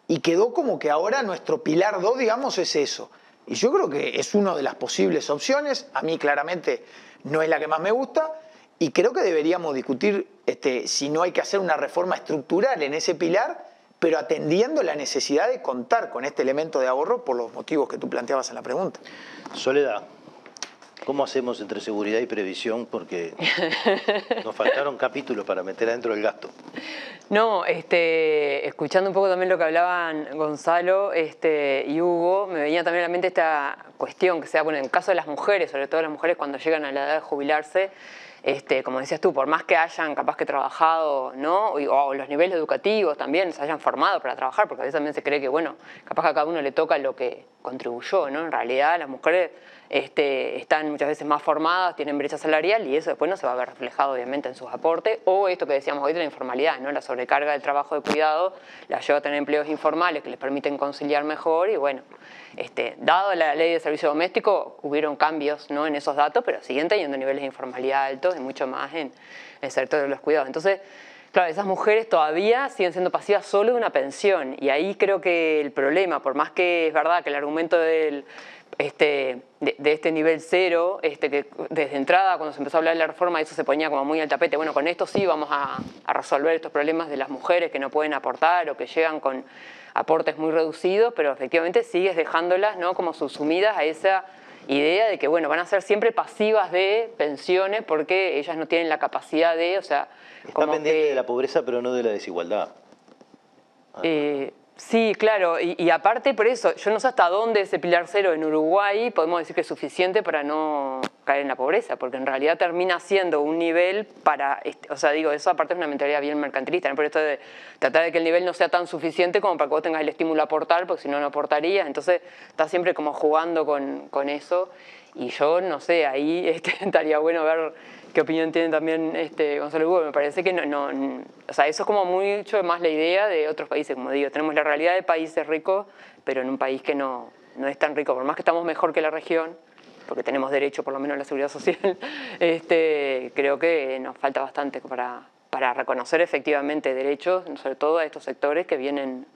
y quedó como que ahora nuestro pilar 2, digamos, es eso. Y yo creo que es una de las posibles opciones, a mí claramente no es la que más me gusta, y creo que deberíamos discutir este, si no hay que hacer una reforma estructural en ese pilar pero atendiendo la necesidad de contar con este elemento de ahorro por los motivos que tú planteabas en la pregunta. Soledad, ¿cómo hacemos entre seguridad y previsión? Porque nos faltaron capítulos para meter adentro el gasto. No, este, escuchando un poco también lo que hablaban Gonzalo este, y Hugo, me venía también a la mente esta cuestión que se da, bueno, en el caso de las mujeres, sobre todo las mujeres cuando llegan a la edad de jubilarse, este, como decías tú, por más que hayan capaz que trabajado, ¿no? O, los niveles educativos también se hayan formado para trabajar, porque a veces también se cree que, bueno, capaz que a cada uno le toca lo que contribuyó, ¿no? En realidad las mujeres este, están muchas veces más formadas, tienen brecha salarial y eso después no se va a ver reflejado obviamente en sus aportes, o esto que decíamos hoy de la informalidad, ¿no? La sobrecarga del trabajo de cuidado la lleva a tener empleos informales que les permiten conciliar mejor y bueno, este, dado la ley de servicio doméstico, hubieron cambios ¿no? en esos datos, pero siguen teniendo niveles de informalidad altos y mucho más en, el sector de los cuidados. Entonces, Claro, esas mujeres todavía siguen siendo pasivas solo de una pensión y ahí creo que el problema, por más que es verdad que el argumento del, este, de, este nivel cero, este, que desde entrada cuando se empezó a hablar de la reforma eso se ponía como muy al tapete, bueno, con esto sí vamos a, resolver estos problemas de las mujeres que no pueden aportar o que llegan con aportes muy reducidos, pero efectivamente sigues dejándolas ¿no? como subsumidas a esa idea de que bueno, van a ser siempre pasivas de pensiones porque ellas no tienen la capacidad de, o sea... Está pendiente de la pobreza pero no de la desigualdad. Eh, Sí, claro, y, aparte por eso, yo no sé hasta dónde ese pilar cero en Uruguay podemos decir que es suficiente para no caer en la pobreza, porque en realidad termina siendo un nivel para, o sea, digo, eso aparte es una mentalidad bien mercantilista, ¿no? por esto de tratar de que el nivel no sea tan suficiente como para que vos tengas el estímulo a aportar, porque si no, no aportarías, entonces está siempre como jugando con, con eso, y yo no sé, ahí este, estaría bueno ver qué opinión tiene también este, Gonzalo Hugo. Me parece que no, no, o sea, eso es como mucho más la idea de otros países, como digo, tenemos la realidad de países ricos, pero en un país que no, no es tan rico, por más que estamos mejor que la región, porque tenemos derecho por lo menos a la seguridad social, este, creo que nos falta bastante para, para reconocer efectivamente derechos, sobre todo a estos sectores que vienen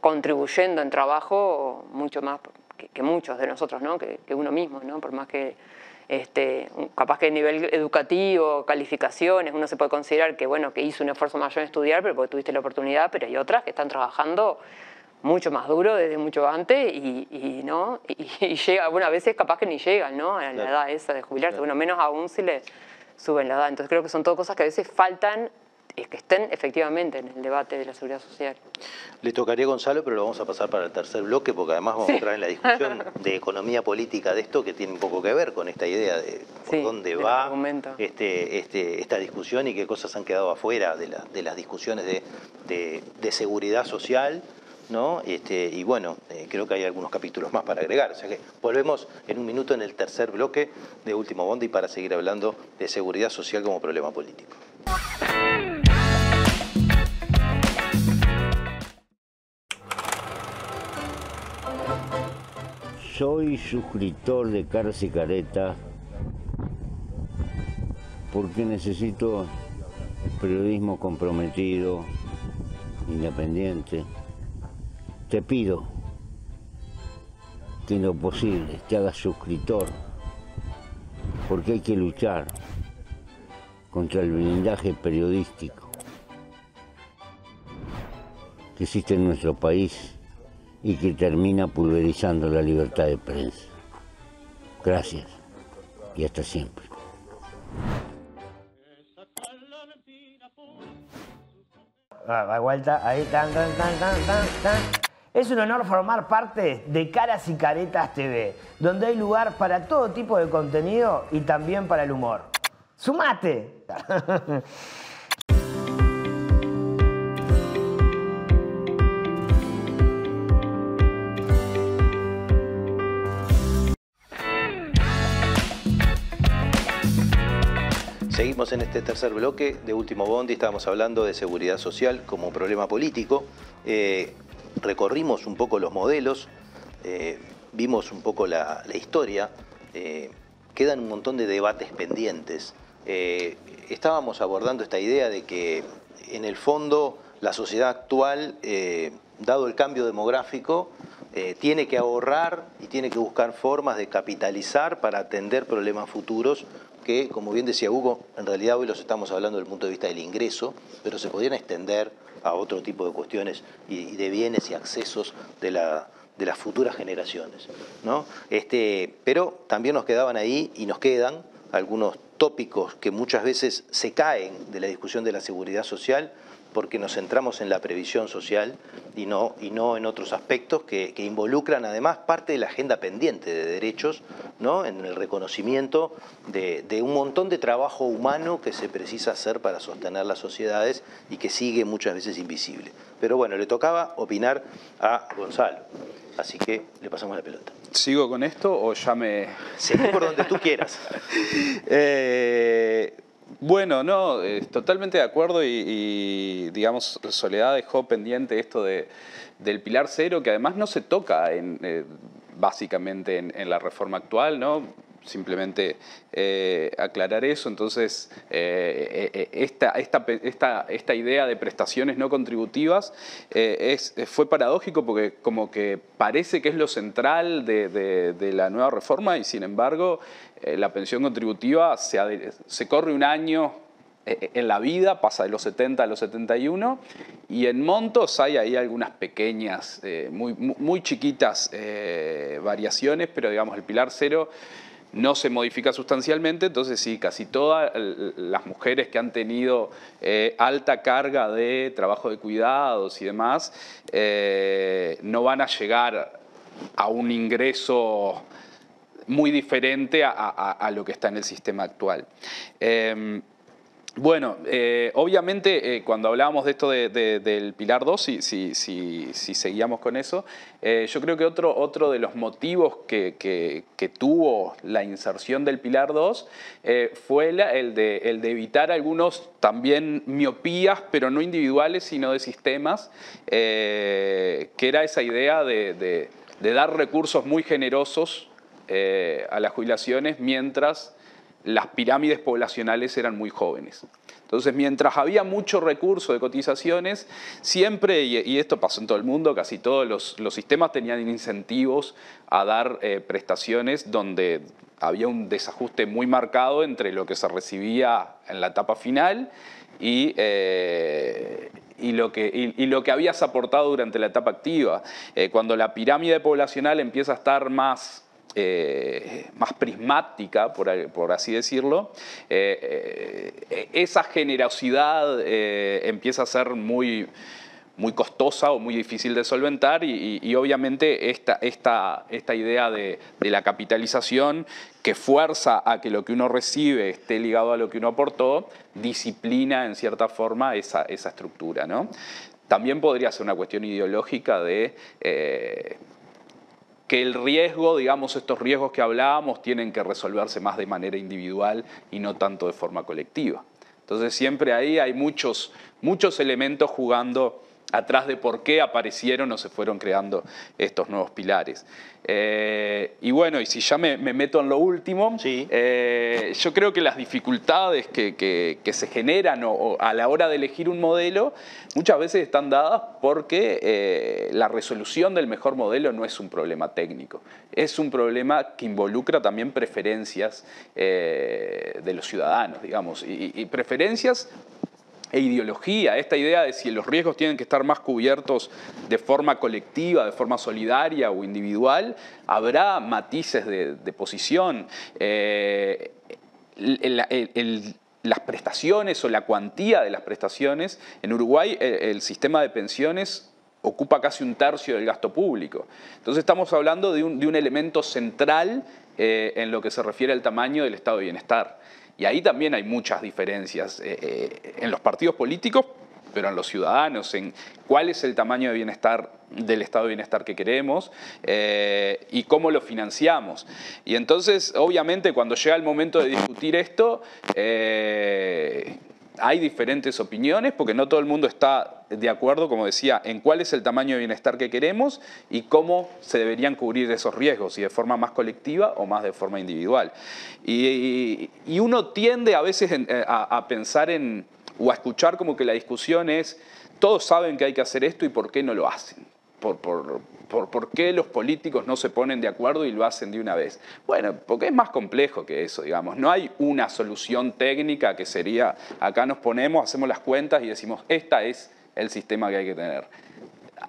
contribuyendo en trabajo mucho más que, muchos de nosotros, ¿no? que, que uno mismo, ¿no? por más que este, capaz que a nivel educativo, calificaciones, uno se puede considerar que, bueno, que hizo un esfuerzo mayor en estudiar, pero porque tuviste la oportunidad, pero hay otras que están trabajando mucho más duro desde mucho antes y, ¿no? Y, llega, bueno, a veces capaz que ni llegan ¿no? a la edad esa de jubilarse, bueno, menos aún si le suben la edad. Entonces creo que son todas cosas que a veces faltan que estén efectivamente en el debate de la seguridad social. Le tocaría a Gonzalo, pero lo vamos a pasar para el tercer bloque, porque además vamos a entrar en la discusión de economía política de esto, que tiene un poco que ver con esta idea de por dónde va este, este, esta discusión y qué cosas han quedado afuera de, de las discusiones de, de, seguridad social. Este, y bueno, eh, creo que hay algunos capítulos más para agregar. O sea que volvemos en un minuto en el tercer bloque de Último Bondi para seguir hablando de seguridad social como problema político. Soy suscriptor de Cara y Careta porque necesito periodismo comprometido, independiente. Te pido que en lo posible te hagas suscriptor porque hay que luchar contra el blindaje periodístico que existe en nuestro país y que termina pulverizando la libertad de prensa. Gracias y hasta siempre. Vuelta, ahí, tan, tan, tan, tan, tan, Es un honor formar parte de Caras y Caretas TV, donde hay lugar para todo tipo de contenido y también para el humor. ¡Sumate! Seguimos en este tercer bloque de Último Bondi, estábamos hablando de seguridad social como problema político. Eh, recorrimos un poco los modelos, eh, vimos un poco la, historia, eh, quedan un montón de debates pendientes. estábamos abordando esta idea de que en el fondo la sociedad actual, dado el cambio demográfico, tiene que ahorrar y tiene que buscar formas de capitalizar para atender problemas futuros que, como bien decía Hugo, en realidad hoy los estamos hablando desde el punto de vista del ingreso, pero se podrían extender a otro tipo de cuestiones y, de bienes y accesos de, la, de las futuras generaciones. ¿no? Este, pero también nos quedaban ahí y nos quedan algunos tópicos que muchas veces se caen de la discusión de la seguridad social porque nos centramos en la previsión social y no, y no en otros aspectos que, involucran además parte de la agenda pendiente de derechos, ¿no? en el reconocimiento de, un montón de trabajo humano que se precisa hacer para sostener las sociedades y que sigue muchas veces invisible. Pero bueno, le tocaba opinar a Gonzalo, así que le pasamos la pelota. ¿Sigo con esto o ya me...? Seguí por donde tú quieras. eh, bueno, no, totalmente de acuerdo y, digamos, Soledad dejó pendiente esto de, del pilar cero, que además no se toca en, eh, básicamente en, la reforma actual, ¿no? Simplemente eh, aclarar eso. Entonces, eh, eh, esta, esta, esta, idea de prestaciones no contributivas es, fue paradójico porque como que parece que es lo central de, la nueva reforma y sin embargo la pensión contributiva se, se corre un año en la vida, pasa de los 70 a los 71, y en montos hay ahí algunas pequeñas, muy, muy chiquitas variaciones, pero digamos el pilar cero no se modifica sustancialmente, entonces sí, casi todas las mujeres que han tenido eh, alta carga de trabajo de cuidados y demás, eh, no van a llegar a un ingreso muy diferente a, lo que está en el sistema actual. Em, bueno, eh, obviamente eh, cuando hablábamos de esto del Pilar 2, si, si, seguíamos con eso, eh, yo creo que otro, otro de los motivos que, tuvo la inserción del Pilar 2 fue el, de, el, de, evitar algunos también miopías, pero no individuales, sino de sistemas, que era esa idea de, de dar recursos muy generosos a las jubilaciones mientras las pirámides poblacionales eran muy jóvenes. Entonces, mientras había mucho recurso de cotizaciones, siempre, y, esto pasó en todo el mundo, casi todos los, sistemas tenían incentivos a dar eh, prestaciones donde había un desajuste muy marcado entre lo que se recibía en la etapa final y, eh, lo, que, lo que habías aportado durante la etapa activa. Eh, cuando la pirámide poblacional empieza a estar más eh, más prismática, por, así decirlo, eh, eh, esa generosidad empieza a ser muy, muy costosa o muy difícil de solventar y, obviamente esta, esta, esta idea de, la capitalización que fuerza a que lo que uno recibe esté ligado a lo que uno aportó, disciplina en cierta forma esa, esa estructura. ¿no? También podría ser una cuestión ideológica de que el riesgo, digamos, estos riesgos que hablábamos, tienen que resolverse más de manera individual y no tanto de forma colectiva. Entonces siempre ahí hay muchos, muchos elementos jugando atrás de por qué aparecieron o se fueron creando estos nuevos pilares. Eh, y bueno, y si ya me, meto en lo último, eh, yo creo que las dificultades que, se generan a la hora de elegir un modelo muchas veces están dadas porque eh, la resolución del mejor modelo no es un problema técnico, es un problema que involucra también preferencias de los ciudadanos, digamos, y preferencias e ideología, esta idea de si los riesgos tienen que estar más cubiertos de forma colectiva, de forma solidaria o individual, habrá matices de, posición. Eh, las prestaciones o la cuantía de las prestaciones, en Uruguay el, sistema de pensiones ocupa casi un tercio del gasto público. Entonces estamos hablando de un, elemento central eh, en lo que se refiere al tamaño del estado de bienestar. Y ahí también hay muchas diferencias eh, eh, en los partidos políticos, pero en los ciudadanos, en cuál es el tamaño de bienestar del estado de bienestar que queremos eh, y cómo lo financiamos. Y entonces, obviamente, cuando llega el momento de discutir esto, hay diferentes opiniones porque no todo el mundo está de acuerdo, como decía, en cuál es el tamaño de bienestar que queremos y cómo se deberían cubrir esos riesgos, si de forma más colectiva o más de forma individual. Y, uno tiende a veces eh, a, pensar en, o a escuchar como que la discusión es, todos saben que hay que hacer esto y por qué no lo hacen. Por, por, por, qué los políticos no se ponen de acuerdo y lo hacen de una vez. Bueno, porque es más complejo que eso, digamos. No hay una solución técnica que sería, acá nos ponemos, hacemos las cuentas y decimos, esta es el sistema que hay que tener.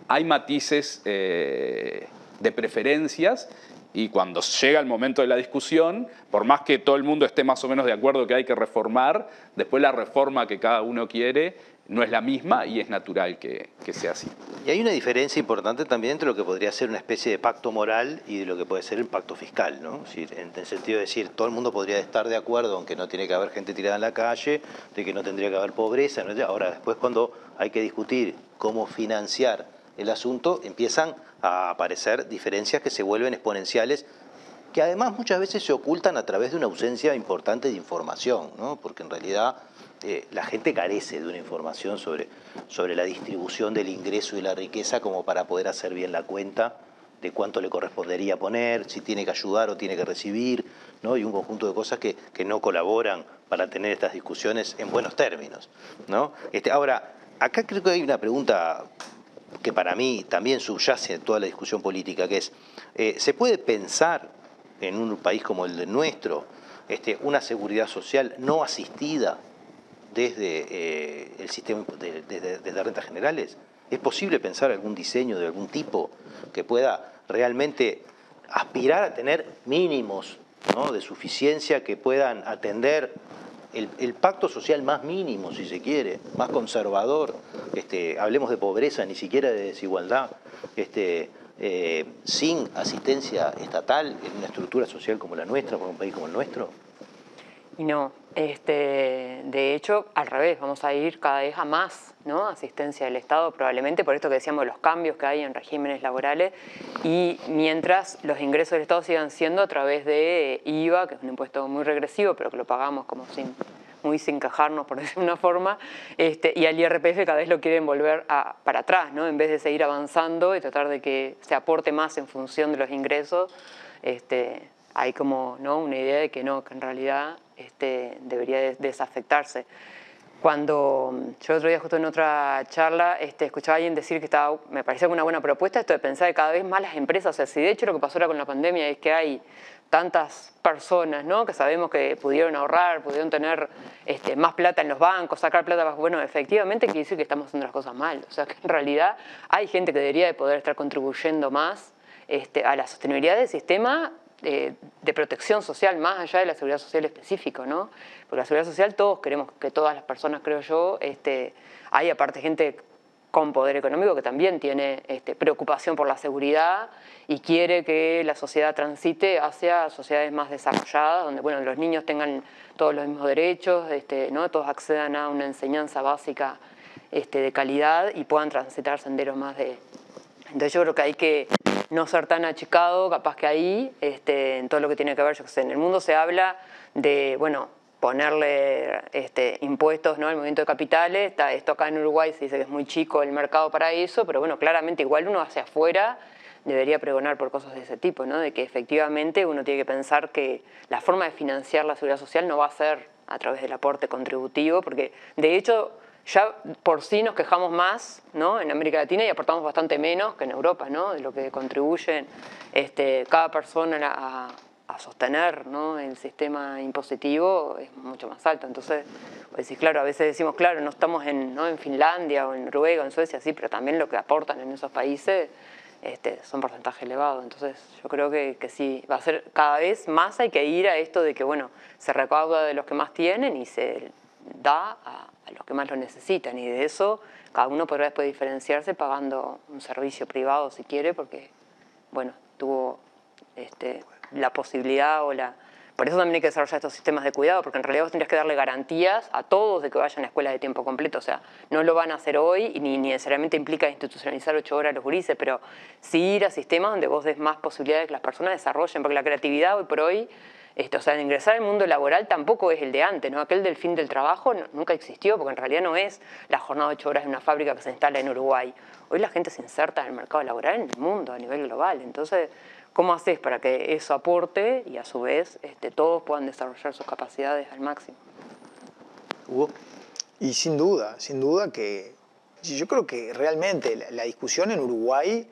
Hay matices eh, de preferencias y cuando llega el momento de la discusión, por más que todo el mundo esté más o menos de acuerdo que hay que reformar, después la reforma que cada uno quiere no es la misma y es natural que, sea así. Y hay una diferencia importante también entre lo que podría ser una especie de pacto moral y de lo que puede ser el pacto fiscal, ¿no? en el sentido de decir, todo el mundo podría estar de acuerdo, aunque no tiene que haber gente tirada en la calle, de que no tendría que haber pobreza. Ahora, después cuando hay que discutir cómo financiar el asunto, empiezan a aparecer diferencias que se vuelven exponenciales que además muchas veces se ocultan a través de una ausencia importante de información, ¿no? porque en realidad eh, la gente carece de una información sobre, sobre la distribución del ingreso y la riqueza como para poder hacer bien la cuenta de cuánto le correspondería poner, si tiene que ayudar o tiene que recibir, ¿no? y un conjunto de cosas que, no colaboran para tener estas discusiones en buenos términos. ¿no? Este, ahora, acá creo que hay una pregunta que para mí también subyace en toda la discusión política, que es, eh, ¿se puede pensar en un país como el de nuestro este, una seguridad social no asistida desde eh, el sistema de, desde, rentas generales? ¿Es posible pensar algún diseño de algún tipo que pueda realmente aspirar a tener mínimos de suficiencia que puedan atender el, pacto social más mínimo, si se quiere, más conservador, este, hablemos de pobreza, ni siquiera de desigualdad, este, eh, sin asistencia estatal en una estructura social como la nuestra, por un país como el nuestro? Y no, este, de hecho, al revés, vamos a ir cada vez a más ¿no? asistencia del Estado, probablemente por esto que decíamos, los cambios que hay en regímenes laborales, y mientras los ingresos del Estado sigan siendo a través de IVA, que es un impuesto muy regresivo, pero que lo pagamos como sin, muy sin cajarnos, por decir una forma, este, y al IRPF cada vez lo quieren volver para atrás, ¿no? en vez de seguir avanzando y tratar de que se aporte más en función de los ingresos. Este, hay como ¿no? una idea de que no, que en realidad este, debería desafectarse. Cuando yo el otro día justo en otra charla este, escuchaba a alguien decir que estaba, me parecía una buena propuesta esto de pensar que cada vez más las empresas, o sea, si de hecho lo que pasó ahora con la pandemia es que hay tantas personas ¿no? que sabemos que pudieron ahorrar, pudieron tener este, más plata en los bancos, sacar plata, bueno, efectivamente quiere decir que estamos haciendo las cosas mal, o sea que en realidad hay gente que debería de poder estar contribuyendo más este, a la sostenibilidad del sistema de, protección social más allá de la seguridad social específico, ¿no? Porque la seguridad social todos queremos que todas las personas, creo yo, este, hay aparte gente con poder económico que también tiene este, preocupación por la seguridad y quiere que la sociedad transite hacia sociedades más desarrolladas, donde bueno, los niños tengan todos los mismos derechos, este, ¿no? todos accedan a una enseñanza básica este, de calidad y puedan transitar senderos más de... Entonces yo creo que hay que no ser tan achicado, capaz que ahí, este, en todo lo que tiene que ver, yo en el mundo se habla de, bueno, ponerle este, impuestos ¿no? al movimiento de capitales, está, esto acá en Uruguay se dice que es muy chico el mercado para eso, pero bueno, claramente igual uno hacia afuera debería pregonar por cosas de ese tipo, ¿no? de que efectivamente uno tiene que pensar que la forma de financiar la seguridad social no va a ser a través del aporte contributivo, porque de hecho ya por sí nos quejamos más ¿no? en América Latina y aportamos bastante menos que en Europa, ¿no? de lo que contribuyen este, cada persona a, sostener ¿no? el sistema impositivo es mucho más alto. Entonces, pues, claro, a veces decimos, claro, no estamos en, ¿no? en Finlandia o en Noruega o en Suecia, sí, pero también lo que aportan en esos países este, son porcentajes elevados. Entonces, yo creo que, que sí, va a ser cada vez más hay que ir a esto de que, bueno, se recauda de los que más tienen y se da a, los que más lo necesitan y de eso cada uno podrá después diferenciarse pagando un servicio privado si quiere porque, bueno, tuvo este, la posibilidad o la... Por eso también hay que desarrollar estos sistemas de cuidado, porque en realidad vos tendrías que darle garantías a todos de que vayan a escuelas de tiempo completo. O sea, no lo van a hacer hoy y ni, necesariamente implica institucionalizar ocho horas los gurises, pero sí ir a sistemas donde vos des más posibilidades de que las personas desarrollen, porque la creatividad hoy por hoy o sea, ingresar al mundo laboral tampoco es el de antes, ¿no? Aquel del fin del trabajo nunca existió, porque en realidad no es la jornada de ocho horas en una fábrica que se instala en Uruguay. Hoy la gente se inserta en el mercado laboral en el mundo, a nivel global. Entonces, ¿cómo haces para que eso aporte y a su vez este, todos puedan desarrollar sus capacidades al máximo? Hugo. Y sin duda, sin duda que yo creo que realmente la discusión en Uruguay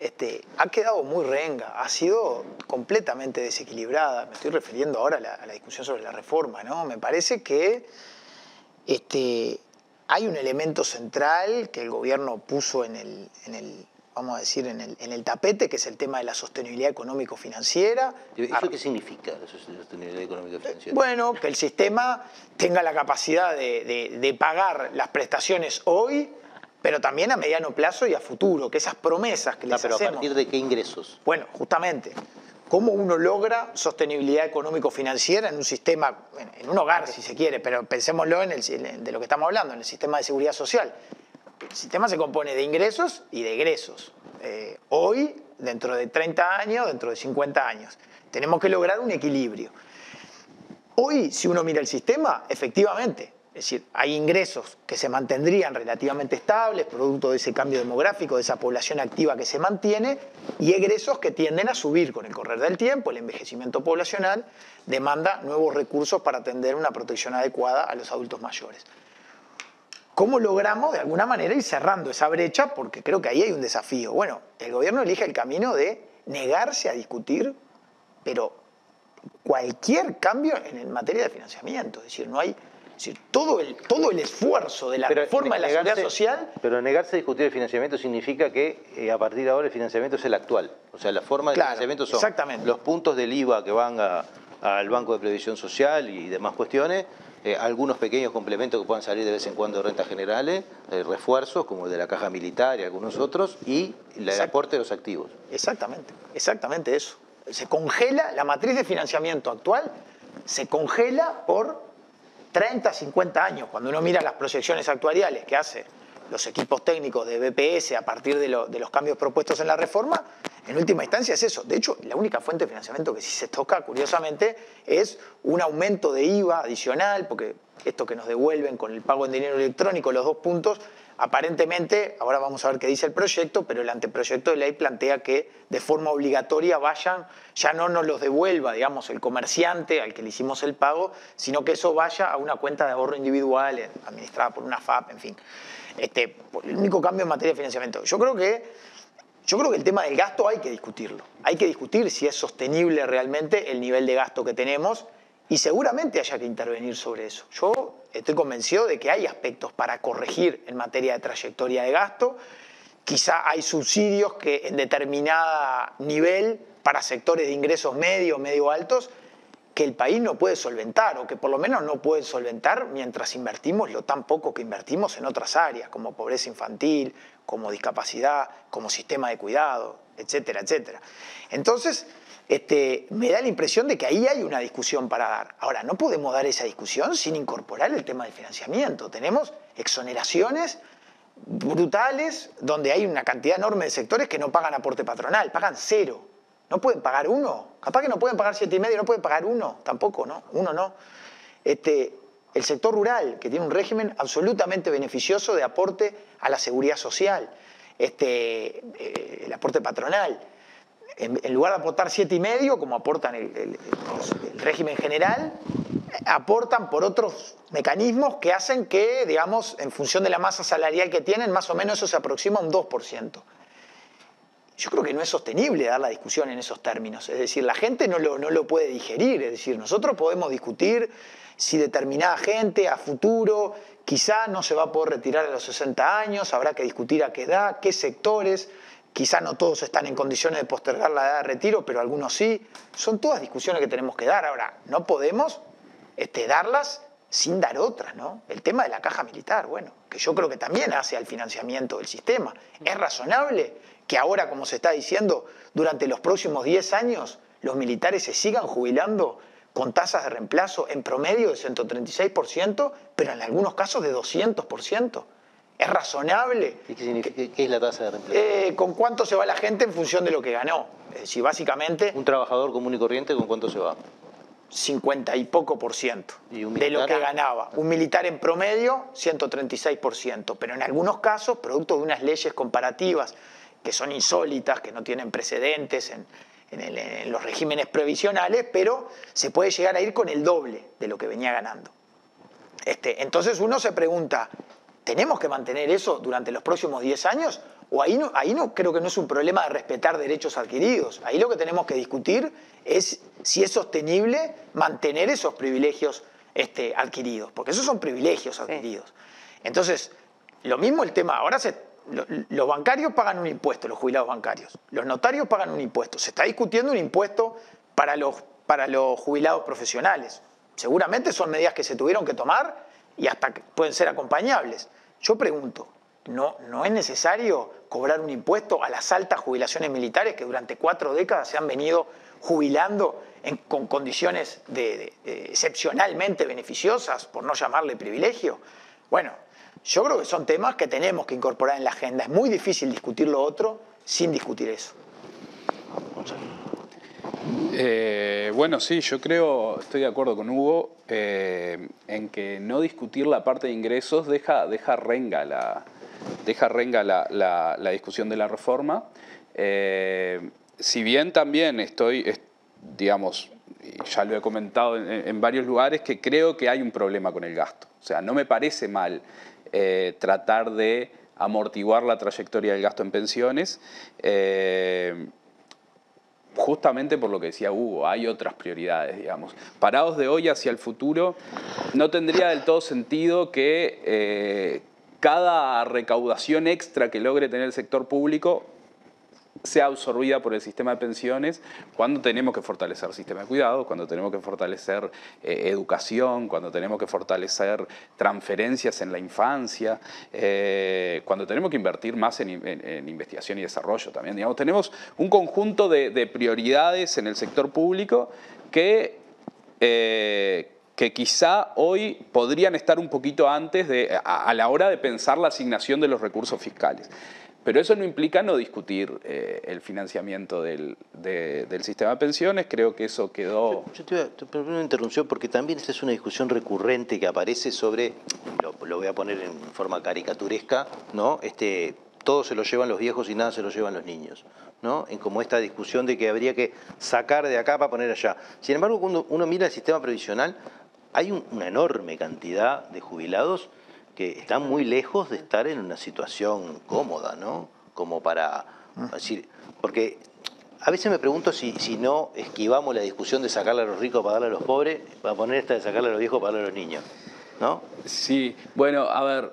este, ha quedado muy renga, ha sido completamente desequilibrada. Me estoy refiriendo ahora a la, discusión sobre la reforma. ¿no? Me parece que este, hay un elemento central que el gobierno puso en el, vamos a decir, en el, tapete, que es el tema de la sostenibilidad económico-financiera. ¿Eso qué significa la sostenibilidad económico-financiera? Bueno, que el sistema tenga la capacidad de pagar las prestaciones hoy pero también a mediano plazo y a futuro, que esas promesas que les pero ¿a partir de qué ingresos? Bueno, justamente, cómo uno logra sostenibilidad económico-financiera en un sistema, en un hogar si se quiere, pero pensémoslo en el, de lo que estamos hablando, en el sistema de seguridad social. El sistema se compone de ingresos y de egresos. Eh, hoy, dentro de 30 años, dentro de 50 años, tenemos que lograr un equilibrio. Hoy, si uno mira el sistema, efectivamente, Es decir, hay ingresos que se mantendrían relativamente estables, producto de ese cambio demográfico, de esa población activa que se mantiene, y egresos que tienden a subir con el correr del tiempo, el envejecimiento poblacional demanda nuevos recursos para atender una protección adecuada a los adultos mayores. ¿Cómo logramos de alguna manera ir cerrando esa brecha? Porque creo que ahí hay un desafío. Bueno, el gobierno elige el camino de negarse a discutir, pero cualquier cambio en materia de financiamiento. Es decir, no hay decir, todo el, todo el esfuerzo de la reforma de la seguridad social. Pero negarse a discutir el financiamiento significa que eh, a partir de ahora el financiamiento es el actual. O sea, la forma de financiamiento son los puntos del IVA que van al Banco de Previsión Social y demás cuestiones. Eh, algunos pequeños complementos que puedan salir de vez en cuando de rentas generales, eh, refuerzos como el de la caja militar y algunos otros, y el aporte de los activos. Exactamente, exactamente eso. Se congela, la matriz de financiamiento actual se congela por 30, 50 años, cuando uno mira las proyecciones actuariales que hace los equipos técnicos de BPS a partir de, los cambios propuestos en la reforma, en última instancia es eso. De hecho, la única fuente de financiamiento que sí se toca, curiosamente, es un aumento de IVA adicional, porque esto que nos devuelven con el pago en dinero electrónico, los dos puntos, Aparentemente, ahora vamos a ver qué dice el proyecto, pero el anteproyecto de ley plantea que de forma obligatoria vayan, ya no nos los devuelva, digamos, el comerciante al que le hicimos el pago, sino que eso vaya a una cuenta de ahorro individual administrada por una FAP, en fin. Este, el único cambio en materia de financiamiento. Yo creo que yo creo que el tema del gasto hay que discutirlo. Hay que discutir si es sostenible realmente el nivel de gasto que tenemos y seguramente haya que intervenir sobre eso. Yo estoy convencido de que hay aspectos para corregir en materia de trayectoria de gasto. Quizá hay subsidios que en determinado nivel para sectores de ingresos medios, medio altos, que el país no puede solventar o que por lo menos no puede solventar mientras invertimos lo tan poco que invertimos en otras áreas, como pobreza infantil, como discapacidad, como sistema de cuidado, etcétera, etcétera. Entonces, este, me da la impresión de que ahí hay una discusión para dar. Ahora, no podemos dar esa discusión sin incorporar el tema del financiamiento. Tenemos exoneraciones brutales donde hay una cantidad enorme de sectores que no pagan aporte patronal, pagan cero. No pueden pagar uno. Capaz que no pueden pagar siete y medio, no pueden pagar uno, tampoco, ¿no? Uno no. Este, el sector rural, que tiene un régimen absolutamente beneficioso de aporte a la seguridad social, este, eh, el aporte patronal en, lugar de aportar siete y medio, como aportan el, régimen general, aportan por otros mecanismos que hacen que, digamos, en función de la masa salarial que tienen, más o menos eso se aproxima a un 2%. Yo creo que no es sostenible dar la discusión en esos términos. Es decir, la gente no lo, no lo puede digerir. Es decir, nosotros podemos discutir si determinada gente a futuro quizá no se va a poder retirar a los 60 años, habrá que discutir a qué edad, qué sectores. Quizá no todos están en condiciones de postergar la edad de retiro, pero algunos sí. Son todas discusiones que tenemos que dar. Ahora, no podemos este, darlas sin dar otras, ¿no? El tema de la caja militar, bueno, que yo creo que también hace al financiamiento del sistema. ¿Es razonable que ahora, como se está diciendo, durante los próximos 10 años los militares se sigan jubilando con tasas de reemplazo en promedio de 136%, pero en algunos casos de 200%? ¿Es razonable? ¿Y qué, significa, qué es la tasa de reemplazo? Eh, ¿Con cuánto se va la gente en función de lo que ganó? Es decir, básicamente... ¿Un trabajador común y corriente con cuánto se va? 50 y poco por ciento de lo que ganaba. Un militar en promedio, 136 por ciento. Pero en algunos casos, producto de unas leyes comparativas que son insólitas, que no tienen precedentes en, en los regímenes previsionales, pero se puede llegar a ir con el doble de lo que venía ganando. Este, entonces uno se pregunta, ¿Tenemos que mantener eso durante los próximos 10 años? O ahí no, ahí no creo que no es un problema de respetar derechos adquiridos. Ahí lo que tenemos que discutir es si es sostenible mantener esos privilegios este, adquiridos, porque esos son privilegios adquiridos. Entonces, lo mismo el tema, ahora se, los bancarios pagan un impuesto, los jubilados bancarios, los notarios pagan un impuesto, se está discutiendo un impuesto para los, para los jubilados profesionales. Seguramente son medidas que se tuvieron que tomar y hasta pueden ser acompañables. Yo pregunto, ¿no, ¿no es necesario cobrar un impuesto a las altas jubilaciones militares que durante cuatro décadas se han venido jubilando con condiciones excepcionalmente beneficiosas, por no llamarle privilegio? Bueno, yo creo que son temas que tenemos que incorporar en la agenda. Es muy difícil discutir lo otro sin discutir eso. Eh, bueno, sí, yo creo, estoy de acuerdo con Hugo, eh, en que no discutir la parte de ingresos deja, deja renga, la, deja renga la, discusión de la reforma. Eh, si bien también estoy, digamos, ya lo he comentado en, varios lugares, que creo que hay un problema con el gasto. O sea, no me parece mal tratar de amortiguar la trayectoria del gasto en pensiones justamente por lo que decía Hugo, hay otras prioridades, digamos. Parados de hoy hacia el futuro, no tendría del todo sentido que eh, cada recaudación extra que logre tener el sector público sea absorbida por el sistema de pensiones cuando tenemos que fortalecer el sistema de cuidado, cuando tenemos que fortalecer eh, educación, cuando tenemos que fortalecer transferencias en la infancia, eh, cuando tenemos que invertir más en, investigación y desarrollo también. Digamos, tenemos un conjunto de, prioridades en el sector público que... Eh, que quizá hoy podrían estar un poquito antes de, a la hora de pensar la asignación de los recursos fiscales. Pero eso no implica no discutir eh, el financiamiento del, sistema de pensiones, creo que eso quedó... Yo, te voy a una interrupción porque también esta es una discusión recurrente que aparece sobre, lo, voy a poner en forma caricaturesca, ¿no? Este, todo se lo llevan los viejos y nada se lo llevan los niños. ¿no? En como esta discusión de que habría que sacar de acá para poner allá. Sin embargo, cuando uno mira el sistema previsional, hay una enorme cantidad de jubilados que están muy lejos de estar en una situación cómoda, ¿no? Como para decir, porque a veces me pregunto si, si no esquivamos la discusión de sacarle a los ricos para darle a los pobres, para poner esta de sacarle a los viejos para darle a los niños, ¿no? Sí, bueno, a ver,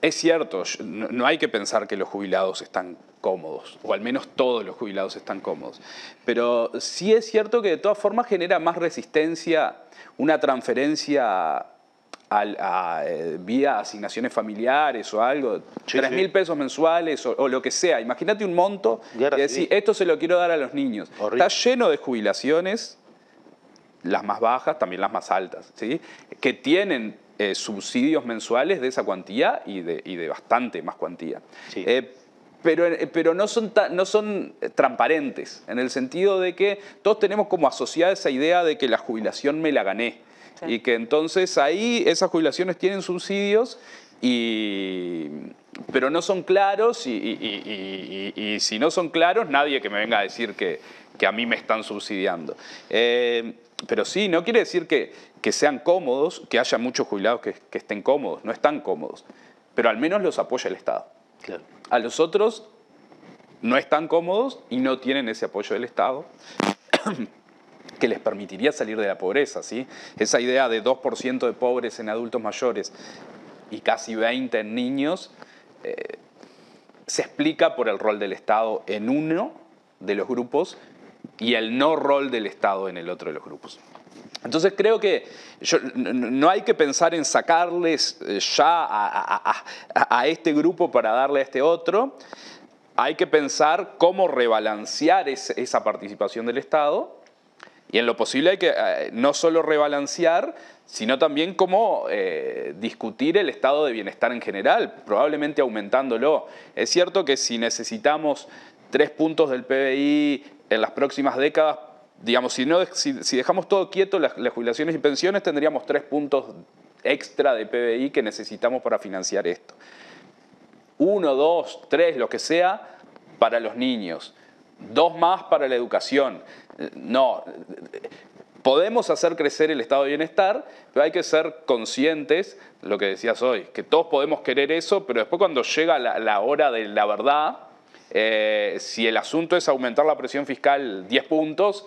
es cierto, no hay que pensar que los jubilados están cómodos, o al menos todos los jubilados están cómodos. Pero sí es cierto que de todas formas genera más resistencia una transferencia a, eh, vía asignaciones familiares o algo, tres mil pesos mensuales o, lo que sea. Imagínate un monto y decir, esto se lo quiero dar a los niños. Está lleno de jubilaciones, las más bajas, también las más altas, ¿sí? que tienen eh, subsidios mensuales de esa cuantía y de, de bastante más cuantía. Eh, pero, pero, no, son no son transparentes, en el sentido de que todos tenemos como asociada esa idea de que la jubilación me la gané. Y que entonces ahí esas jubilaciones tienen subsidios y, pero no son claros y, si no son claros, nadie que me venga a decir que, a mí me están subsidiando. Eh, pero sí, no quiere decir que, sean cómodos, que haya muchos jubilados que, estén cómodos, no están cómodos, pero al menos los apoya el Estado. A los otros no están cómodos y no tienen ese apoyo del Estado que les permitiría salir de la pobreza. ¿sí? Esa idea de 2% de pobres en adultos mayores y casi 20 en niños eh, se explica por el rol del Estado en uno de los grupos y el no rol del Estado en el otro de los grupos. Entonces creo que no hay que pensar en sacarles eh, ya a, este grupo para darle a este otro. Hay que pensar cómo rebalancear esa participación del Estado y en lo posible hay que eh, no solo rebalancear, sino también cómo eh, discutir el estado de bienestar en general, probablemente aumentándolo. Es cierto que si necesitamos tres puntos del PBI en las próximas décadas, digamos, si, no, si, dejamos todo quieto, las, las, jubilaciones y pensiones, tendríamos tres puntos extra de PBI que necesitamos para financiar esto. Uno, dos, tres, lo que sea, para los niños. Dos más para la educación. No, podemos hacer crecer el estado de bienestar, pero hay que ser conscientes, lo que decías hoy, que todos podemos querer eso, pero después cuando llega la, hora de la verdad, eh, si el asunto es aumentar la presión fiscal 10 puntos,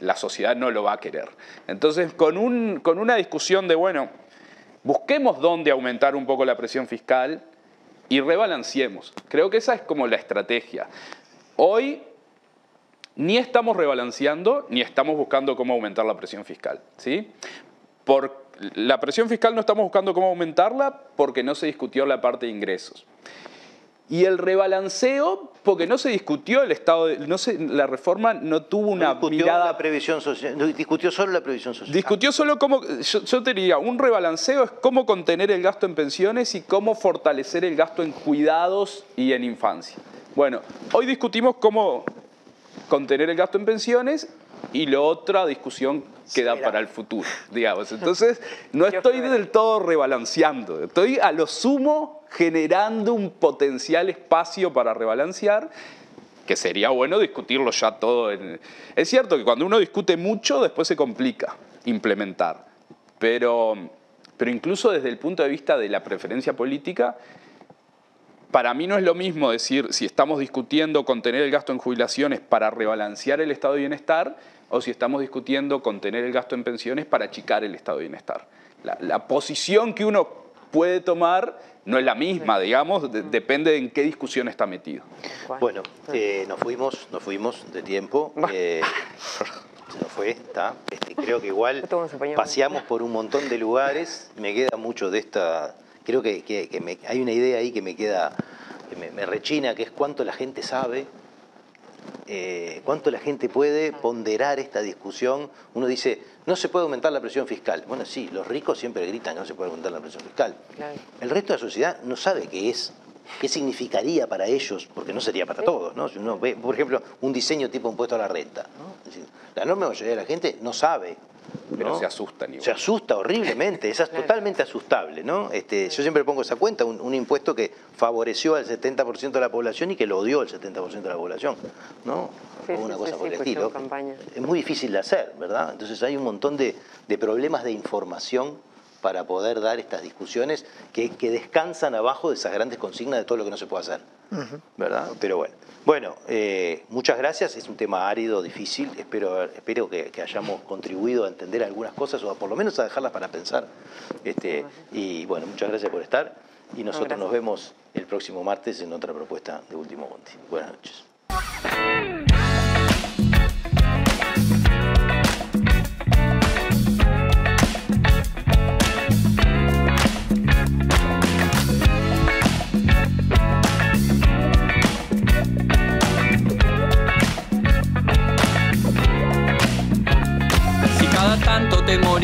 la sociedad no lo va a querer. Entonces, con, un, con una discusión de, bueno, busquemos dónde aumentar un poco la presión fiscal y rebalanceemos. Creo que esa es como la estrategia. Hoy ni estamos rebalanceando ni estamos buscando cómo aumentar la presión fiscal. ¿sí? Por la presión fiscal no estamos buscando cómo aumentarla porque no se discutió la parte de ingresos. Y el rebalanceo, porque no se discutió el estado, de, no la reforma no tuvo una mirada... La previsión social, discutió solo la previsión social. Discutió solo cómo, yo, yo, te diría, un rebalanceo es cómo contener el gasto en pensiones y cómo fortalecer el gasto en cuidados y en infancia. Bueno, hoy discutimos cómo contener el gasto en pensiones y la otra discusión queda para el futuro, digamos. Entonces, no estoy del todo rebalanceando, estoy a lo sumo generando un potencial espacio para rebalancear que sería bueno discutirlo ya todo. Es cierto que cuando uno discute mucho, después se complica implementar, pero, pero incluso desde el punto de vista de la preferencia política, para mí no es lo mismo decir si estamos discutiendo contener el gasto en jubilaciones para rebalancear el estado de bienestar o si estamos discutiendo contener el gasto en pensiones para achicar el estado de bienestar. La, posición que uno puede tomar no es la misma, digamos, depende de en qué discusión está metido. Bueno, eh, nos fuimos, nos fuimos de tiempo. Eh, se nos fue, está. Este, creo que igual paseamos por un montón de lugares. Me queda mucho de esta. Creo que, hay una idea ahí que me queda, que me rechina, que es cuánto la gente sabe eh, cuánto la gente puede ponderar esta discusión. Uno dice, no se puede aumentar la presión fiscal. Bueno, sí, los ricos siempre gritan que no se puede aumentar la presión fiscal. El resto de la sociedad no sabe qué es, qué significaría para ellos, porque no sería para todos. ¿no? Si uno ve, por ejemplo, un diseño tipo impuesto a la renta. la enorme mayoría de la gente no sabe pero se asustan igual. Se asusta horriblemente, es totalmente asustable, ¿no? Este, yo siempre pongo esa cuenta, un, impuesto que favoreció al 70% de la población y que lo odió al 70% de la población, ¿no? o una cosa por el estilo. Es muy difícil de hacer, ¿verdad? Entonces hay un montón de, problemas de información para poder dar estas discusiones que, que descansan abajo de esas grandes consignas de todo lo que no se puede hacer, ¿verdad? Pero bueno. Bueno, eh, muchas gracias. Es un tema árido, difícil. Espero, espero que, hayamos contribuido a entender algunas cosas o por lo menos a dejarlas para pensar. Este, y bueno, muchas gracias por estar. Y nosotros nos vemos el próximo martes en otra propuesta de Último Monte. Buenas noches.